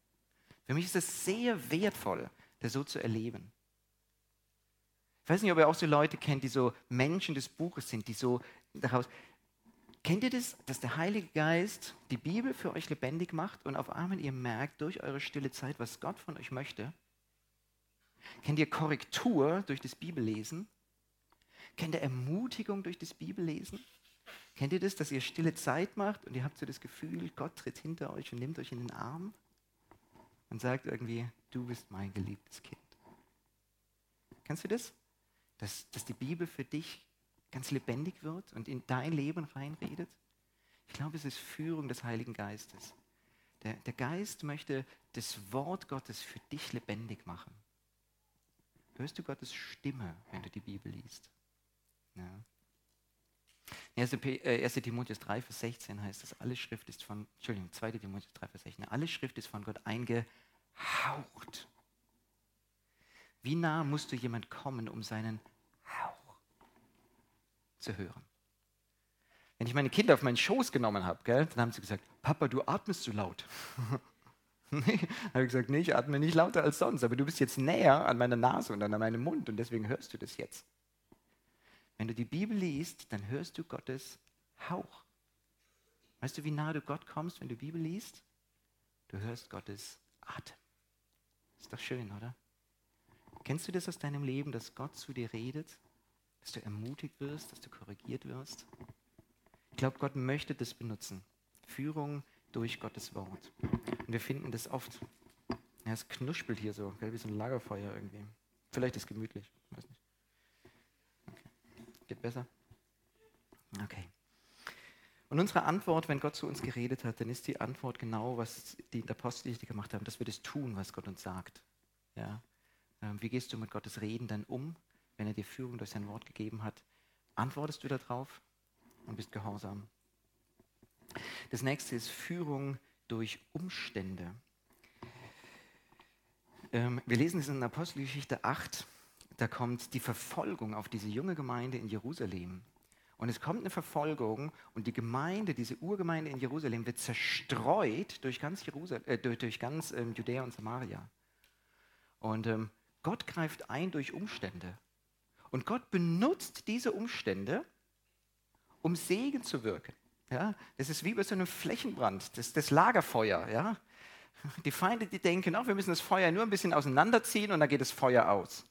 Für mich ist es sehr wertvoll, das so zu erleben. Ich weiß nicht, ob ihr auch so Leute kennt, die so Menschen des Buches sind, die so daraus Kennt ihr das, dass der Heilige Geist die Bibel für euch lebendig macht und auf einmal ihr merkt durch eure stille Zeit, was Gott von euch möchte? Kennt ihr Korrektur durch das Bibellesen? Kennt ihr Ermutigung durch das Bibellesen? Kennt ihr das, dass ihr stille Zeit macht und ihr habt so das Gefühl, Gott tritt hinter euch und nimmt euch in den Arm und sagt irgendwie, du bist mein geliebtes Kind. Kennst du das? Dass, dass die Bibel für dich ganz lebendig wird und in dein Leben reinredet? Ich glaube, es ist Führung des Heiligen Geistes. Der, der Geist möchte das Wort Gottes für dich lebendig machen. Hörst du Gottes Stimme, wenn du die Bibel liest? Ja. 1. Äh, Timotheus 3, Vers 16 heißt es, alle Schrift ist von, Entschuldigung, 2. Timotheus 3, Vers 16, alle Schrift ist von Gott eingehaucht. Wie nah musst du jemand kommen, um seinen zu hören. Wenn ich meine Kinder auf meinen Schoß genommen habe, gell, dann haben sie gesagt, Papa, du atmest zu laut. nee, habe ich gesagt, nee, ich atme nicht lauter als sonst, aber du bist jetzt näher an meiner Nase und an meinem Mund und deswegen hörst du das jetzt. Wenn du die Bibel liest, dann hörst du Gottes Hauch. Weißt du, wie nah du Gott kommst, wenn du Bibel liest? Du hörst Gottes Atem. Ist doch schön, oder? Kennst du das aus deinem Leben, dass Gott zu dir redet dass du ermutigt wirst, dass du korrigiert wirst. Ich glaube, Gott möchte das benutzen. Führung durch Gottes Wort. Und wir finden das oft. Ja, es knuspelt hier so, wie so ein Lagerfeuer irgendwie. Vielleicht ist es gemütlich, weiß nicht. Okay. Geht besser? Okay. Und unsere Antwort, wenn Gott zu uns geredet hat, dann ist die Antwort genau, was die Apostel gemacht haben, dass wir das tun, was Gott uns sagt. Ja? Ähm, wie gehst du mit Gottes Reden dann um? Wenn er dir Führung durch sein Wort gegeben hat, antwortest du darauf und bist gehorsam. Das nächste ist Führung durch Umstände. Ähm, wir lesen es in Apostelgeschichte 8. Da kommt die Verfolgung auf diese junge Gemeinde in Jerusalem. Und es kommt eine Verfolgung und die Gemeinde, diese Urgemeinde in Jerusalem, wird zerstreut durch ganz, Jerusal äh, durch, durch, ganz ähm, Judäa und Samaria. Und ähm, Gott greift ein durch Umstände. Und Gott benutzt diese Umstände, um Segen zu wirken. Ja, das ist wie bei so einem Flächenbrand, das, das Lagerfeuer. Ja? Die Feinde, die denken, oh, wir müssen das Feuer nur ein bisschen auseinanderziehen und dann geht das Feuer aus.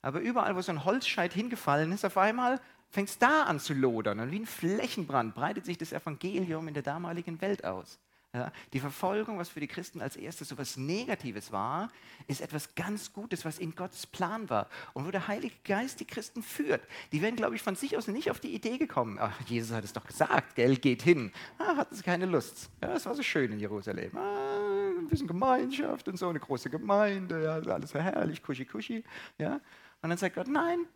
Aber überall, wo so ein Holzscheit hingefallen ist, auf einmal fängt es da an zu lodern. Und wie ein Flächenbrand breitet sich das Evangelium in der damaligen Welt aus. Ja, die Verfolgung, was für die Christen als erstes so etwas Negatives war, ist etwas ganz Gutes, was in Gottes Plan war. Und wo der Heilige Geist die Christen führt. Die werden, glaube ich, von sich aus nicht auf die Idee gekommen. Ach, Jesus hat es doch gesagt, gell, geht hin. Ah, hatten sie keine Lust. Ja, es war so schön in Jerusalem. Ah, bisschen Gemeinschaft und so, eine große Gemeinde, ja, alles so herrlich, kuschi kuschi. Ja? Und dann sagt Gott, nein,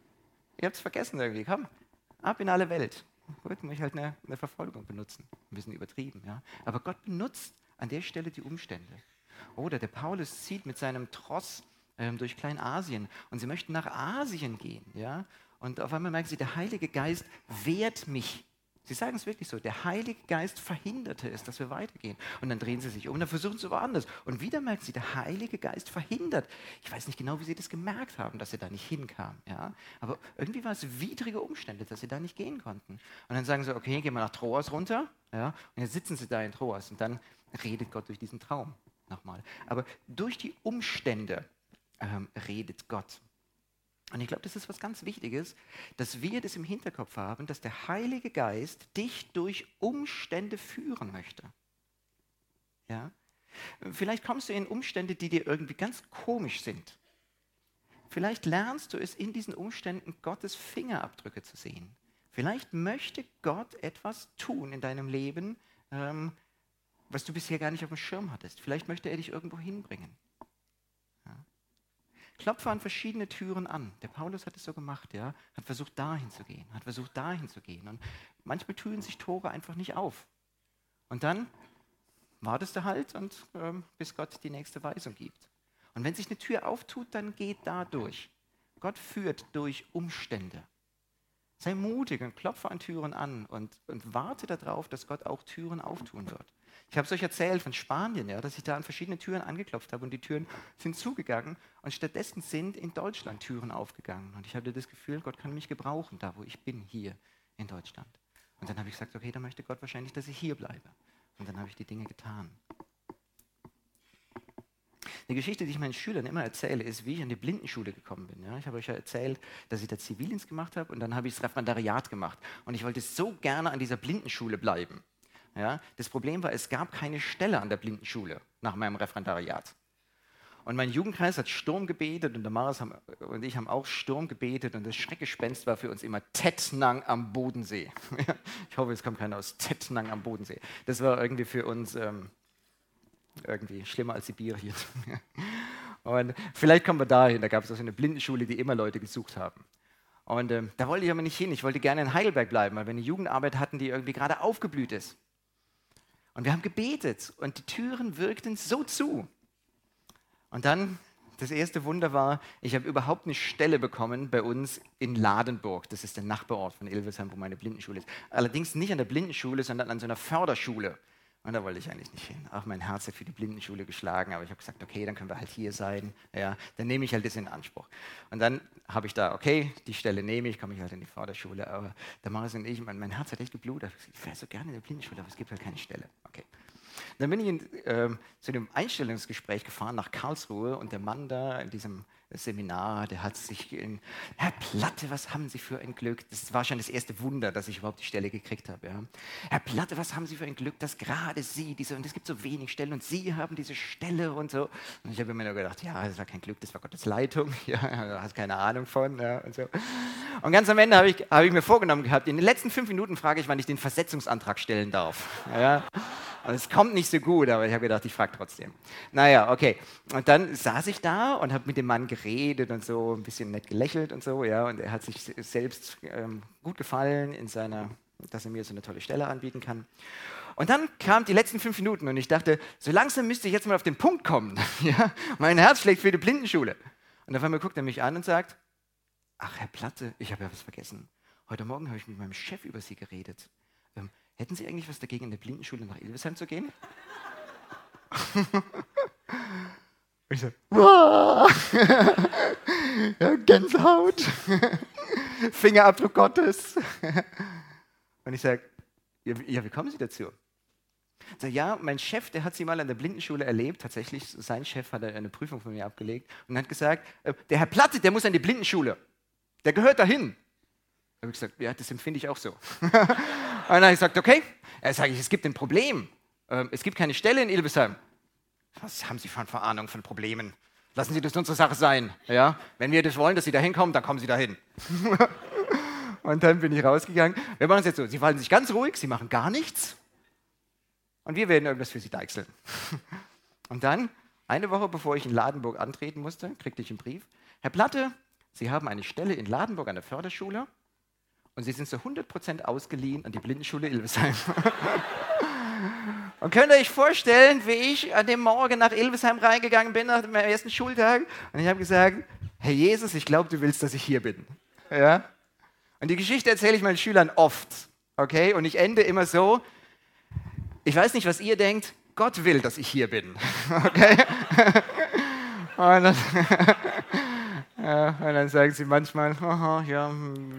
ihr habt es vergessen irgendwie, komm, ab in alle Welt. Gut, muss ich halt eine, eine Verfolgung benutzen. Ein bisschen übertrieben, ja. Aber Gott benutzt an der Stelle die Umstände. Oder der Paulus zieht mit seinem Tross ähm, durch Kleinasien und sie möchten nach Asien gehen, ja. Und auf einmal merken sie, der Heilige Geist wehrt mich Sie sagen es wirklich so, der Heilige Geist verhinderte es, dass wir weitergehen. Und dann drehen sie sich um und dann versuchen sie woanders. Und wieder merken sie, der Heilige Geist verhindert. Ich weiß nicht genau, wie sie das gemerkt haben, dass sie da nicht hinkamen. Ja? Aber irgendwie war es widrige Umstände, dass sie da nicht gehen konnten. Und dann sagen sie, okay, gehen wir nach Troas runter. Ja? Und jetzt sitzen sie da in Troas und dann redet Gott durch diesen Traum nochmal. Aber durch die Umstände ähm, redet Gott. Und ich glaube, das ist was ganz Wichtiges, dass wir das im Hinterkopf haben, dass der Heilige Geist dich durch Umstände führen möchte. Ja? Vielleicht kommst du in Umstände, die dir irgendwie ganz komisch sind. Vielleicht lernst du es in diesen Umständen, Gottes Fingerabdrücke zu sehen. Vielleicht möchte Gott etwas tun in deinem Leben, ähm, was du bisher gar nicht auf dem Schirm hattest. Vielleicht möchte er dich irgendwo hinbringen. Klopfe an verschiedene Türen an. Der Paulus hat es so gemacht, ja, hat versucht dahin zu gehen, hat versucht dahin zu gehen. Und manchmal tun sich Tore einfach nicht auf. Und dann wartest du halt und ähm, bis Gott die nächste Weisung gibt. Und wenn sich eine Tür auftut, dann geht da durch. Gott führt durch Umstände. Sei mutig und klopfe an Türen an und, und warte darauf, dass Gott auch Türen auftun wird. Ich habe es euch erzählt von Spanien, ja, dass ich da an verschiedene Türen angeklopft habe und die Türen sind zugegangen und stattdessen sind in Deutschland Türen aufgegangen. Und ich hatte das Gefühl, Gott kann mich gebrauchen, da wo ich bin, hier in Deutschland. Und dann habe ich gesagt, okay, dann möchte Gott wahrscheinlich, dass ich hier bleibe. Und dann habe ich die Dinge getan. Eine Geschichte, die ich meinen Schülern immer erzähle, ist, wie ich an die Blindenschule gekommen bin. Ja, ich habe euch ja erzählt, dass ich da Zivildienst gemacht habe und dann habe ich das Referendariat gemacht. Und ich wollte so gerne an dieser Blindenschule bleiben. Ja, das Problem war, es gab keine Stelle an der Blindenschule nach meinem Referendariat. Und mein Jugendkreis hat Sturm gebetet und der Maris und ich haben auch Sturm gebetet und das Schreckgespenst war für uns immer Tettnang am Bodensee. ich hoffe, es kommt keiner aus Tettnang am Bodensee. Das war irgendwie für uns ähm, irgendwie schlimmer als Sibirien. und vielleicht kommen wir dahin, da gab es also eine Blindenschule, die immer Leute gesucht haben. Und ähm, da wollte ich aber nicht hin, ich wollte gerne in Heidelberg bleiben, weil wir eine Jugendarbeit hatten, die irgendwie gerade aufgeblüht ist. Und wir haben gebetet und die Türen wirkten so zu. Und dann, das erste Wunder war, ich habe überhaupt eine Stelle bekommen bei uns in Ladenburg. Das ist der Nachbarort von Ilversheim, wo meine Blindenschule ist. Allerdings nicht an der Blindenschule, sondern an so einer Förderschule. Und da wollte ich eigentlich nicht hin. Auch mein Herz hat für die Blindenschule geschlagen, aber ich habe gesagt, okay, dann können wir halt hier sein. Ja, dann nehme ich halt das in Anspruch. Und dann habe ich da, okay, die Stelle nehme ich, komme ich halt in die Förderschule. Aber Maris und ich, mein, mein Herz hat echt geblutet. Ich wäre so gerne in der Blindenschule, aber es gibt halt keine Stelle. Okay. Dann bin ich in, ähm, zu dem Einstellungsgespräch gefahren nach Karlsruhe und der Mann da in diesem Seminar, der hat sich in, Herr Platte, was haben Sie für ein Glück? Das war schon das erste Wunder, dass ich überhaupt die Stelle gekriegt habe. Ja. Herr Platte, was haben Sie für ein Glück, dass gerade Sie diese, und es gibt so wenig Stellen und Sie haben diese Stelle und so. Und ich habe mir nur gedacht, ja, das war kein Glück, das war Gottes Leitung, ja, da hast keine Ahnung von. Ja, und, so. und ganz am Ende habe ich, hab ich mir vorgenommen gehabt, in den letzten fünf Minuten frage ich, wann ich den Versetzungsantrag stellen darf. Ja. Und es kommt nicht so gut, aber ich habe gedacht, ich frage trotzdem. Naja, okay. Und dann saß ich da und habe mit dem Mann geredet und so, ein bisschen nett gelächelt und so, ja. Und er hat sich selbst ähm, gut gefallen in seiner, dass er mir so eine tolle Stelle anbieten kann. Und dann kamen die letzten fünf Minuten und ich dachte, so langsam müsste ich jetzt mal auf den Punkt kommen. ja? Mein Herz schlägt für die Blindenschule. Und auf einmal guckt er mich an und sagt, ach Herr Platte, ich habe ja was vergessen. Heute Morgen habe ich mit meinem Chef über Sie geredet. Hätten Sie eigentlich was dagegen, in der Blindenschule nach Ilvesheim zu gehen? ich so, ja, Gänsehaut, Fingerabdruck Gottes. Und ich sage, ja, wie kommen Sie dazu? Sage, ja, mein Chef, der hat Sie mal an der Blindenschule erlebt. Tatsächlich, sein Chef hat eine Prüfung von mir abgelegt und hat gesagt, äh, der Herr Platte, der muss an die Blindenschule. Der gehört dahin. Da habe ich gesagt, ja, das empfinde ich auch so. Und dann habe ich gesagt, okay. Er sagt, es gibt ein Problem. Ähm, es gibt keine Stelle in Ilvesheim. Was haben Sie für eine Ahnung von Problemen? Lassen Sie das unsere Sache sein. Ja? Wenn wir das wollen, dass Sie da hinkommen, dann kommen Sie dahin. und dann bin ich rausgegangen. Wir machen es jetzt so: Sie verhalten sich ganz ruhig, Sie machen gar nichts. Und wir werden irgendwas für Sie deichseln. Und dann, eine Woche bevor ich in Ladenburg antreten musste, kriegte ich einen Brief. Herr Platte, Sie haben eine Stelle in Ladenburg an der Förderschule und Sie sind zu 100% ausgeliehen an die Blindenschule Ilvesheim. und könnt ihr euch vorstellen, wie ich an dem Morgen nach Ilvesheim reingegangen bin, nach dem ersten Schultag, und ich habe gesagt, Herr Jesus, ich glaube, du willst, dass ich hier bin. Ja? Und die Geschichte erzähle ich meinen Schülern oft. Okay? Und ich ende immer so, ich weiß nicht, was ihr denkt, Gott will, dass ich hier bin. Okay? Und dann, und dann sagen sie manchmal, aha, ja,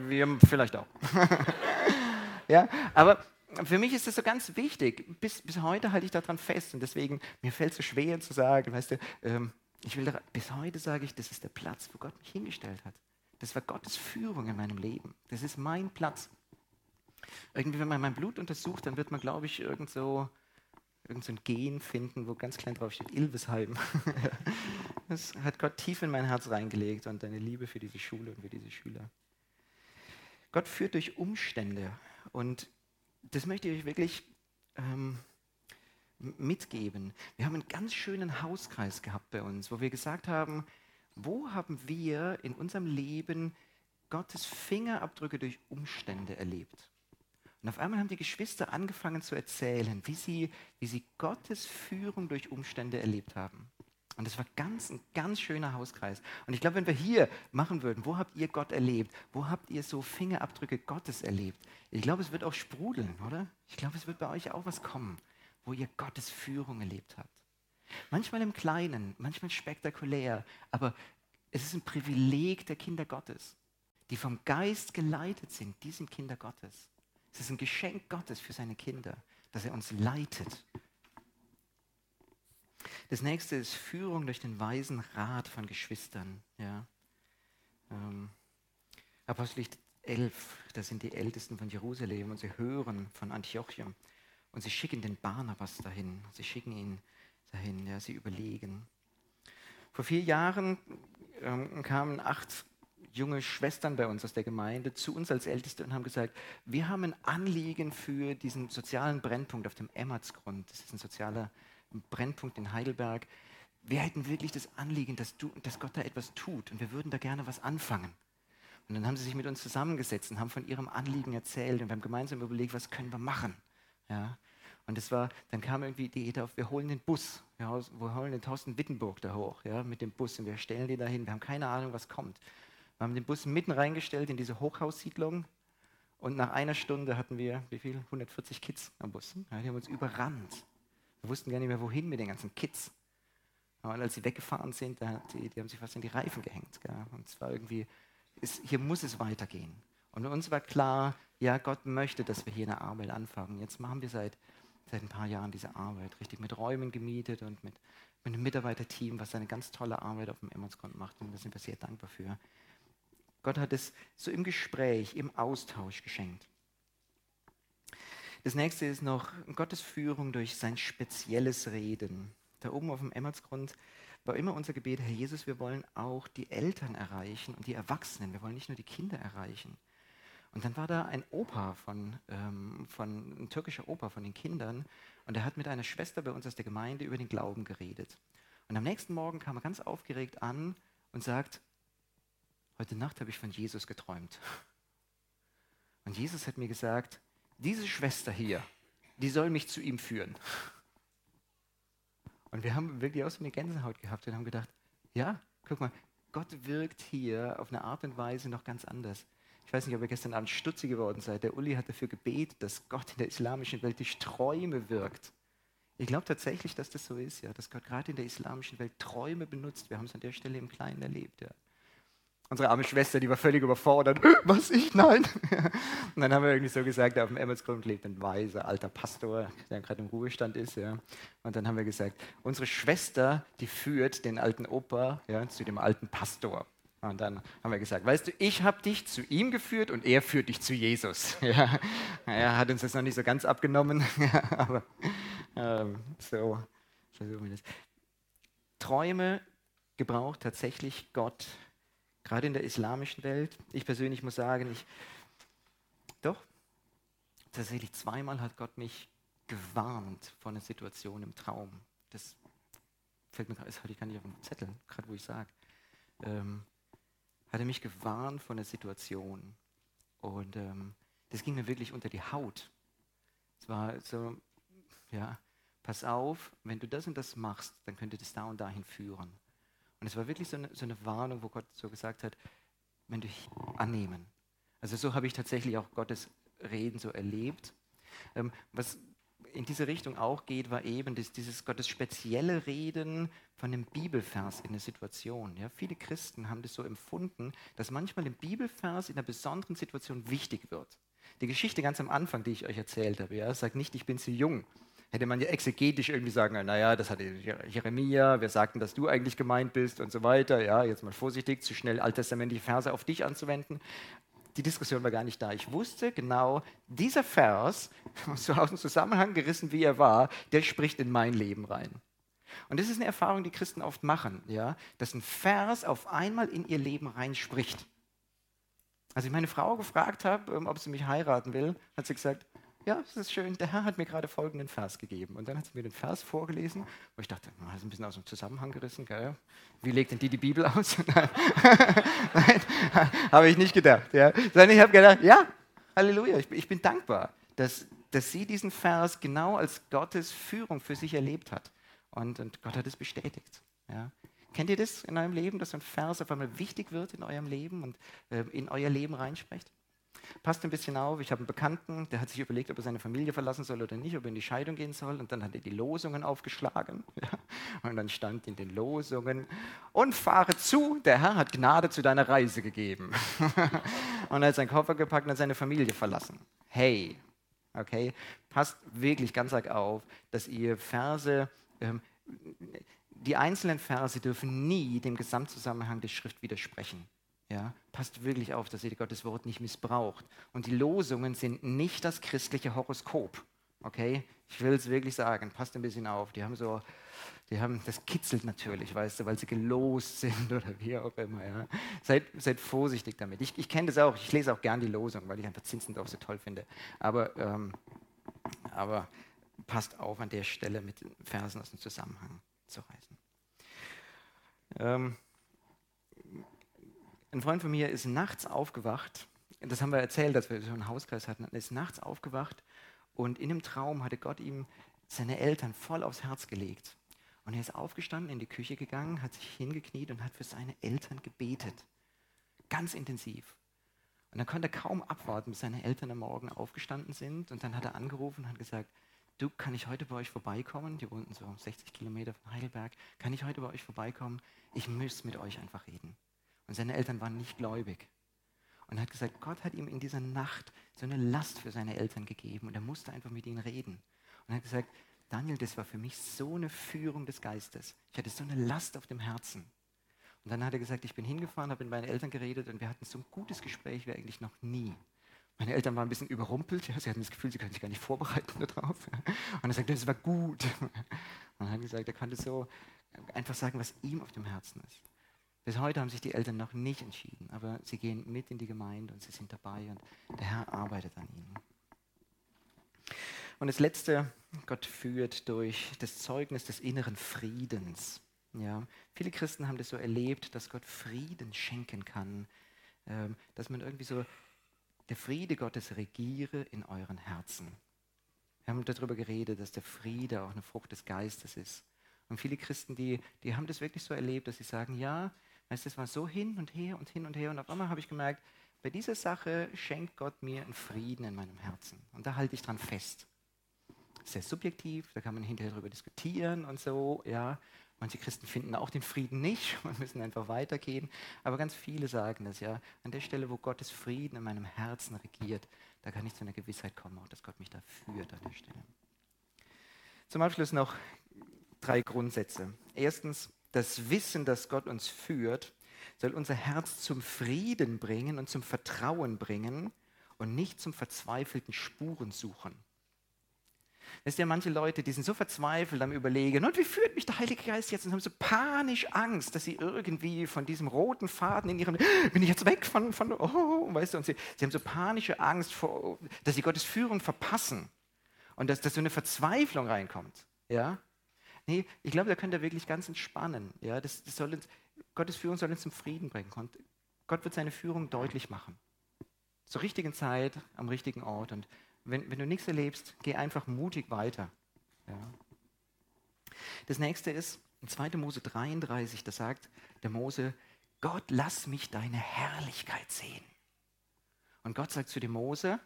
wir vielleicht auch. ja, aber für mich ist das so ganz wichtig. Bis, bis heute halte ich daran fest und deswegen, mir fällt es so schwer zu sagen, weißt du, ähm, ich will da, bis heute sage ich, das ist der Platz, wo Gott mich hingestellt hat. Das war Gottes Führung in meinem Leben. Das ist mein Platz. Irgendwie, wenn man mein Blut untersucht, dann wird man, glaube ich, irgend so, irgend so ein Gen finden, wo ganz klein drauf steht, Ilvesheim. das hat Gott tief in mein Herz reingelegt und eine Liebe für diese Schule und für diese Schüler. Gott führt durch Umstände und das möchte ich euch wirklich ähm, mitgeben. Wir haben einen ganz schönen Hauskreis gehabt bei uns, wo wir gesagt haben, wo haben wir in unserem Leben Gottes Fingerabdrücke durch Umstände erlebt? Und auf einmal haben die Geschwister angefangen zu erzählen, wie sie, wie sie Gottes Führung durch Umstände erlebt haben. Und das war ganz, ein ganz schöner Hauskreis. Und ich glaube, wenn wir hier machen würden, wo habt ihr Gott erlebt? Wo habt ihr so Fingerabdrücke Gottes erlebt? Ich glaube, es wird auch sprudeln, oder? Ich glaube, es wird bei euch auch was kommen, wo ihr Gottes Führung erlebt habt. Manchmal im Kleinen, manchmal spektakulär, aber es ist ein Privileg der Kinder Gottes, die vom Geist geleitet sind. Die sind Kinder Gottes. Es ist ein Geschenk Gottes für seine Kinder, dass er uns leitet. Das nächste ist Führung durch den weisen Rat von Geschwistern. Ja. Ähm, Apostelgeschichte 11, das sind die Ältesten von Jerusalem und sie hören von Antiochium und sie schicken den Barnabas dahin. Sie schicken ihn dahin, ja, sie überlegen. Vor vier Jahren ähm, kamen acht junge Schwestern bei uns aus der Gemeinde zu uns als Älteste und haben gesagt, wir haben ein Anliegen für diesen sozialen Brennpunkt auf dem Emmertsgrund. Das ist ein sozialer Brennpunkt in Heidelberg. Wir hätten wirklich das Anliegen, dass, du, dass Gott da etwas tut und wir würden da gerne was anfangen. Und dann haben sie sich mit uns zusammengesetzt und haben von ihrem Anliegen erzählt und wir haben gemeinsam überlegt, was können wir machen. Ja? Und das war, dann kam irgendwie die Idee auf, wir holen den Bus, wir holen den Thorsten Wittenburg da hoch, ja, mit dem Bus und wir stellen den dahin. Wir haben keine Ahnung, was kommt. Wir haben den Bus mitten reingestellt in diese Hochhaussiedlung und nach einer Stunde hatten wir, wie viel? 140 Kids am Bus. Ja, die haben uns überrannt. Wir wussten gar nicht mehr, wohin mit den ganzen Kids. Und als sie weggefahren sind, die, die haben sich fast in die Reifen gehängt. Gell? Und es war irgendwie, es, hier muss es weitergehen. Und uns war klar, ja, Gott möchte, dass wir hier eine Arbeit anfangen. Jetzt machen wir seit seit ein paar Jahren diese Arbeit, richtig mit Räumen gemietet und mit, mit einem Mitarbeiterteam, was eine ganz tolle Arbeit auf dem Emmerskont macht und da sind wir sehr dankbar für. Gott hat es so im Gespräch, im Austausch geschenkt. Das nächste ist noch Gottes Führung durch sein spezielles Reden. Da oben auf dem Emmertsgrund war immer unser Gebet, Herr Jesus, wir wollen auch die Eltern erreichen und die Erwachsenen. Wir wollen nicht nur die Kinder erreichen. Und dann war da ein Opa von, ähm, von, ein türkischer Opa von den Kindern und der hat mit einer Schwester bei uns aus der Gemeinde über den Glauben geredet. Und am nächsten Morgen kam er ganz aufgeregt an und sagt, heute Nacht habe ich von Jesus geträumt. Und Jesus hat mir gesagt, diese Schwester hier, die soll mich zu ihm führen. Und wir haben wirklich aus eine Gänsehaut gehabt und haben gedacht, ja, guck mal, Gott wirkt hier auf eine Art und Weise noch ganz anders. Ich weiß nicht, ob ihr gestern Abend stutzig geworden seid. Der Uli hat dafür gebetet, dass Gott in der islamischen Welt durch Träume wirkt. Ich glaube tatsächlich, dass das so ist, ja, dass Gott gerade in der islamischen Welt Träume benutzt. Wir haben es an der Stelle im Kleinen erlebt. Ja. Unsere arme Schwester, die war völlig überfordert. Was ich? Nein. Und dann haben wir irgendwie so gesagt, auf dem Emmersgrund lebt ein weiser alter Pastor, der gerade im Ruhestand ist. Ja. Und dann haben wir gesagt, unsere Schwester, die führt den alten Opa ja, zu dem alten Pastor. Und dann haben wir gesagt, weißt du, ich habe dich zu ihm geführt und er führt dich zu Jesus. Ja, er hat uns das noch nicht so ganz abgenommen, aber ähm, so versuchen wir das. Träume gebraucht tatsächlich Gott, gerade in der islamischen Welt. Ich persönlich muss sagen, ich, doch, tatsächlich zweimal hat Gott mich gewarnt vor einer Situation im Traum. Das fällt mir gerade, das hatte ich gar nicht auf dem Zettel, gerade wo ich sage, ähm, hat er mich gewarnt von der Situation. Und ähm, das ging mir wirklich unter die Haut. Es war so, ja, pass auf, wenn du das und das machst, dann könnte das da und dahin führen. Und es war wirklich so eine, so eine Warnung, wo Gott so gesagt hat, wenn du annehmen. Also so habe ich tatsächlich auch Gottes Reden so erlebt. Ähm, was in diese Richtung auch geht, war eben das, dieses Gottes spezielle Reden von einem Bibelvers in der Situation. Ja, viele Christen haben das so empfunden, dass manchmal ein Bibelvers in einer besonderen Situation wichtig wird. Die Geschichte ganz am Anfang, die ich euch erzählt habe, ja, sagt nicht, ich bin zu jung. Hätte man ja exegetisch irgendwie sagen können, naja, das hatte Jeremia, wir sagten, dass du eigentlich gemeint bist und so weiter. Ja, jetzt mal vorsichtig, zu schnell alttestamentliche Verse auf dich anzuwenden die Diskussion war gar nicht da. Ich wusste genau, dieser Vers, so aus dem Zusammenhang gerissen wie er war, der spricht in mein Leben rein. Und das ist eine Erfahrung, die Christen oft machen, ja, dass ein Vers auf einmal in ihr Leben reinspricht. Als ich meine Frau gefragt habe, ähm, ob sie mich heiraten will, hat sie gesagt, ja, das ist schön, der Herr hat mir gerade folgenden Vers gegeben. Und dann hat sie mir den Vers vorgelesen, wo ich dachte, das ist ein bisschen aus dem Zusammenhang gerissen, gell? Wie legt denn die die Bibel aus? Nein, habe ich nicht gedacht. Ja. Sondern ich habe gedacht, ja, Halleluja, ich, ich bin dankbar, dass, dass sie diesen Vers genau als Gottes Führung für sich erlebt hat. Und, und Gott hat es bestätigt. Ja. Kennt ihr das in eurem Leben, dass so ein Vers auf einmal wichtig wird in eurem Leben und äh, in euer Leben reinspricht? Passt ein bisschen auf, ich habe einen Bekannten, der hat sich überlegt, ob er seine Familie verlassen soll oder nicht, ob er in die Scheidung gehen soll. Und dann hat er die Losungen aufgeschlagen. Und dann stand in den Losungen, und fahre zu, der Herr hat Gnade zu deiner Reise gegeben. und er hat seinen Koffer gepackt und hat seine Familie verlassen. Hey, okay, passt wirklich ganz arg auf, dass ihr Verse, ähm, die einzelnen Verse dürfen nie dem Gesamtzusammenhang der Schrift widersprechen. Ja, passt wirklich auf, dass ihr Gottes Wort nicht missbraucht. Und die Losungen sind nicht das christliche Horoskop. Okay? Ich will es wirklich sagen, passt ein bisschen auf. Die haben so, die haben, das kitzelt natürlich, weißt du, weil sie gelost sind oder wie auch immer. Ja. Seid, seid vorsichtig damit. Ich, ich kenne das auch, ich lese auch gern die Losung, weil ich einfach Zinzendorf so toll finde. Aber, ähm, aber passt auf an der Stelle mit Versen aus dem Zusammenhang zu reißen. Ähm, ein Freund von mir ist nachts aufgewacht, das haben wir erzählt, dass wir so einen Hauskreis hatten, er ist nachts aufgewacht und in einem Traum hatte Gott ihm seine Eltern voll aufs Herz gelegt. Und er ist aufgestanden, in die Küche gegangen, hat sich hingekniet und hat für seine Eltern gebetet. Ganz intensiv. Und dann konnte er kaum abwarten, bis seine Eltern am Morgen aufgestanden sind. Und dann hat er angerufen und hat gesagt, du, kann ich heute bei euch vorbeikommen? Die wohnten so 60 Kilometer von Heidelberg. Kann ich heute bei euch vorbeikommen? Ich muss mit euch einfach reden. Und seine Eltern waren nicht gläubig. Und er hat gesagt, Gott hat ihm in dieser Nacht so eine Last für seine Eltern gegeben und er musste einfach mit ihnen reden. Und er hat gesagt, Daniel, das war für mich so eine Führung des Geistes. Ich hatte so eine Last auf dem Herzen. Und dann hat er gesagt, ich bin hingefahren, habe mit meinen Eltern geredet und wir hatten so ein gutes Gespräch wie eigentlich noch nie. Meine Eltern waren ein bisschen überrumpelt, ja, sie hatten das Gefühl, sie können sich gar nicht vorbereiten darauf. Und er sagte, das war gut. Und er hat gesagt, er konnte so einfach sagen, was ihm auf dem Herzen ist. Bis heute haben sich die Eltern noch nicht entschieden, aber sie gehen mit in die Gemeinde und sie sind dabei und der Herr arbeitet an ihnen. Und das Letzte, Gott führt durch das Zeugnis des inneren Friedens. Ja, viele Christen haben das so erlebt, dass Gott Frieden schenken kann, ähm, dass man irgendwie so, der Friede Gottes regiere in euren Herzen. Wir haben darüber geredet, dass der Friede auch eine Frucht des Geistes ist. Und viele Christen, die, die haben das wirklich so erlebt, dass sie sagen, ja, Weißt du, es war so hin und her und hin und her und auf einmal habe ich gemerkt, bei dieser Sache schenkt Gott mir einen Frieden in meinem Herzen. Und da halte ich dran fest. Sehr subjektiv, da kann man hinterher darüber diskutieren und so, ja. Manche Christen finden auch den Frieden nicht und müssen einfach weitergehen. Aber ganz viele sagen das, ja. An der Stelle, wo Gottes Frieden in meinem Herzen regiert, da kann ich zu einer Gewissheit kommen, auch dass Gott mich da führt an der Stelle. Zum Abschluss noch drei Grundsätze. Erstens, das Wissen, dass Gott uns führt, soll unser Herz zum Frieden bringen und zum Vertrauen bringen und nicht zum verzweifelten Spuren suchen. Wisst ihr, manche Leute, die sind so verzweifelt am Überlegen, und wie führt mich der Heilige Geist jetzt? Und haben so panisch Angst, dass sie irgendwie von diesem roten Faden in ihrem, bin ich jetzt weg von, von oh, weißt du, und sie, sie haben so panische Angst, vor, dass sie Gottes Führung verpassen und dass, dass so eine Verzweiflung reinkommt. Ja? Nee, ich glaube, da könnt ihr wirklich ganz entspannen. Ja, das, das soll uns, Gottes Führung soll uns zum Frieden bringen. Gott wird seine Führung deutlich machen. Zur richtigen Zeit, am richtigen Ort. Und wenn, wenn du nichts erlebst, geh einfach mutig weiter. Ja. Das nächste ist, in 2. Mose 33, da sagt der Mose, Gott, lass mich deine Herrlichkeit sehen. Und Gott sagt zu dem Mose,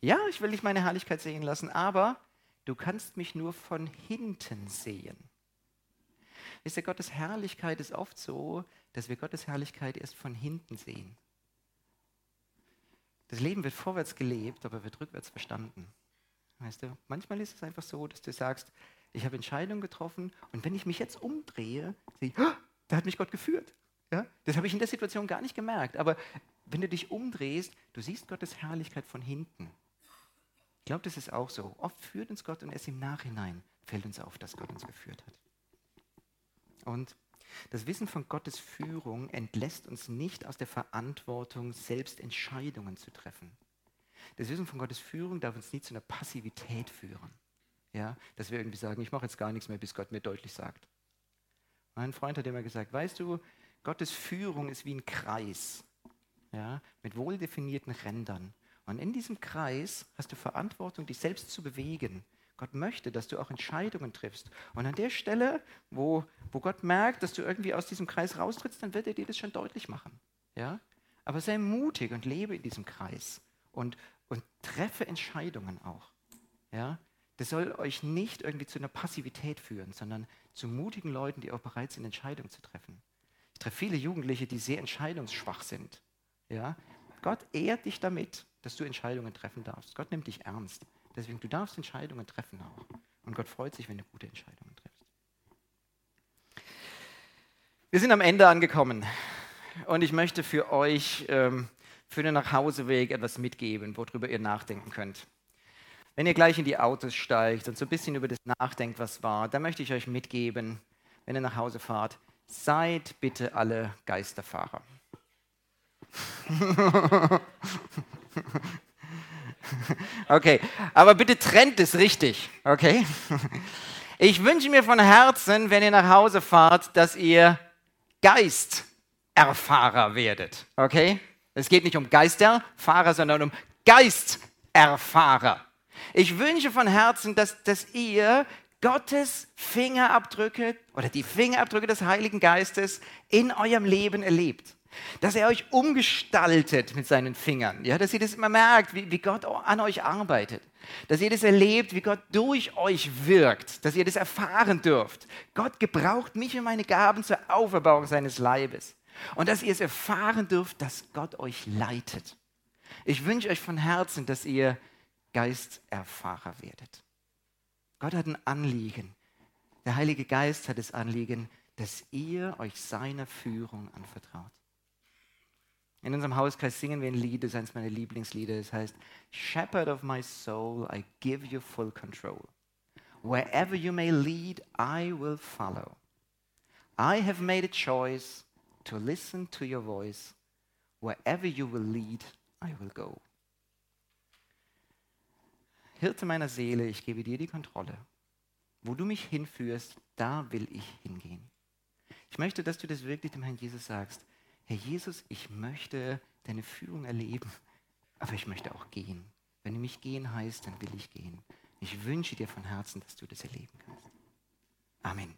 ja, ich will dich meine Herrlichkeit sehen lassen, aber du kannst mich nur von hinten sehen. Wisst ihr, Gottes Herrlichkeit ist oft so, dass wir Gottes Herrlichkeit erst von hinten sehen. Das Leben wird vorwärts gelebt, aber wird rückwärts verstanden. Weißt du, manchmal ist es einfach so, dass du sagst, ich habe Entscheidungen getroffen und wenn ich mich jetzt umdrehe, sehe ich, oh, da hat mich Gott geführt. Ja? Das habe ich in der Situation gar nicht gemerkt. Aber wenn du dich umdrehst, du siehst Gottes Herrlichkeit von hinten. Ich glaube, das ist auch so. Oft führt uns Gott und erst im Nachhinein fällt uns auf, dass Gott uns geführt hat. Und das Wissen von Gottes Führung entlässt uns nicht aus der Verantwortung, selbst Entscheidungen zu treffen. Das Wissen von Gottes Führung darf uns nie zu einer Passivität führen. Ja, dass wir irgendwie sagen, ich mache jetzt gar nichts mehr, bis Gott mir deutlich sagt. Mein Freund hat immer gesagt, weißt du, Gottes Führung ist wie ein Kreis ja, mit wohl definierten Rändern. Und in diesem Kreis hast du Verantwortung, dich selbst zu bewegen. Gott möchte, dass du auch Entscheidungen triffst. Und an der Stelle, wo, wo Gott merkt, dass du irgendwie aus diesem Kreis raustrittst, dann wird er dir das schon deutlich machen. Ja? Aber sei mutig und lebe in diesem Kreis und, und treffe Entscheidungen auch. Ja? Das soll euch nicht irgendwie zu einer Passivität führen, sondern zu mutigen Leuten, die auch bereit sind, Entscheidungen zu treffen. Ich treffe viele Jugendliche, die sehr entscheidungsschwach sind. Ja? Gott ehrt dich damit, dass du Entscheidungen treffen darfst. Gott nimmt dich ernst. Deswegen, du darfst Entscheidungen treffen auch. Und Gott freut sich, wenn du gute Entscheidungen triffst. Wir sind am Ende angekommen. Und ich möchte für euch ähm, für den Nachhauseweg etwas mitgeben, worüber ihr nachdenken könnt. Wenn ihr gleich in die Autos steigt und so ein bisschen über das nachdenkt, was war, dann möchte ich euch mitgeben, wenn ihr nach Hause fahrt, seid bitte alle Geisterfahrer. okay, aber bitte trennt es richtig, okay? Ich wünsche mir von Herzen, wenn ihr nach Hause fahrt, dass ihr Geisterfahrer werdet, okay? Es geht nicht um Geisterfahrer, sondern um Geisterfahrer. Ich wünsche von Herzen, dass, dass ihr Gottes Fingerabdrücke oder die Fingerabdrücke des Heiligen Geistes in eurem Leben erlebt. Dass er euch umgestaltet mit seinen Fingern. Ja, dass ihr das immer merkt, wie, wie Gott an euch arbeitet. Dass ihr das erlebt, wie Gott durch euch wirkt. Dass ihr das erfahren dürft. Gott gebraucht mich und meine Gaben zur Auferbauung seines Leibes. Und dass ihr es erfahren dürft, dass Gott euch leitet. Ich wünsche euch von Herzen, dass ihr Geisterfahrer werdet. Gott hat ein Anliegen. Der Heilige Geist hat das Anliegen, dass ihr euch seiner Führung anvertraut. In unserem Hauskreis singen wir ein Lied, das ist eines meiner Lieblingslieder. Das heißt, Shepherd of my soul, I give you full control. Wherever you may lead, I will follow. I have made a choice to listen to your voice. Wherever you will lead, I will go. Hirte meiner Seele, ich gebe dir die Kontrolle. Wo du mich hinführst, da will ich hingehen. Ich möchte, dass du das wirklich dem Herrn Jesus sagst. Herr Jesus, ich möchte deine Führung erleben, aber ich möchte auch gehen. Wenn du mich gehen heißt, dann will ich gehen. Ich wünsche dir von Herzen, dass du das erleben kannst. Amen.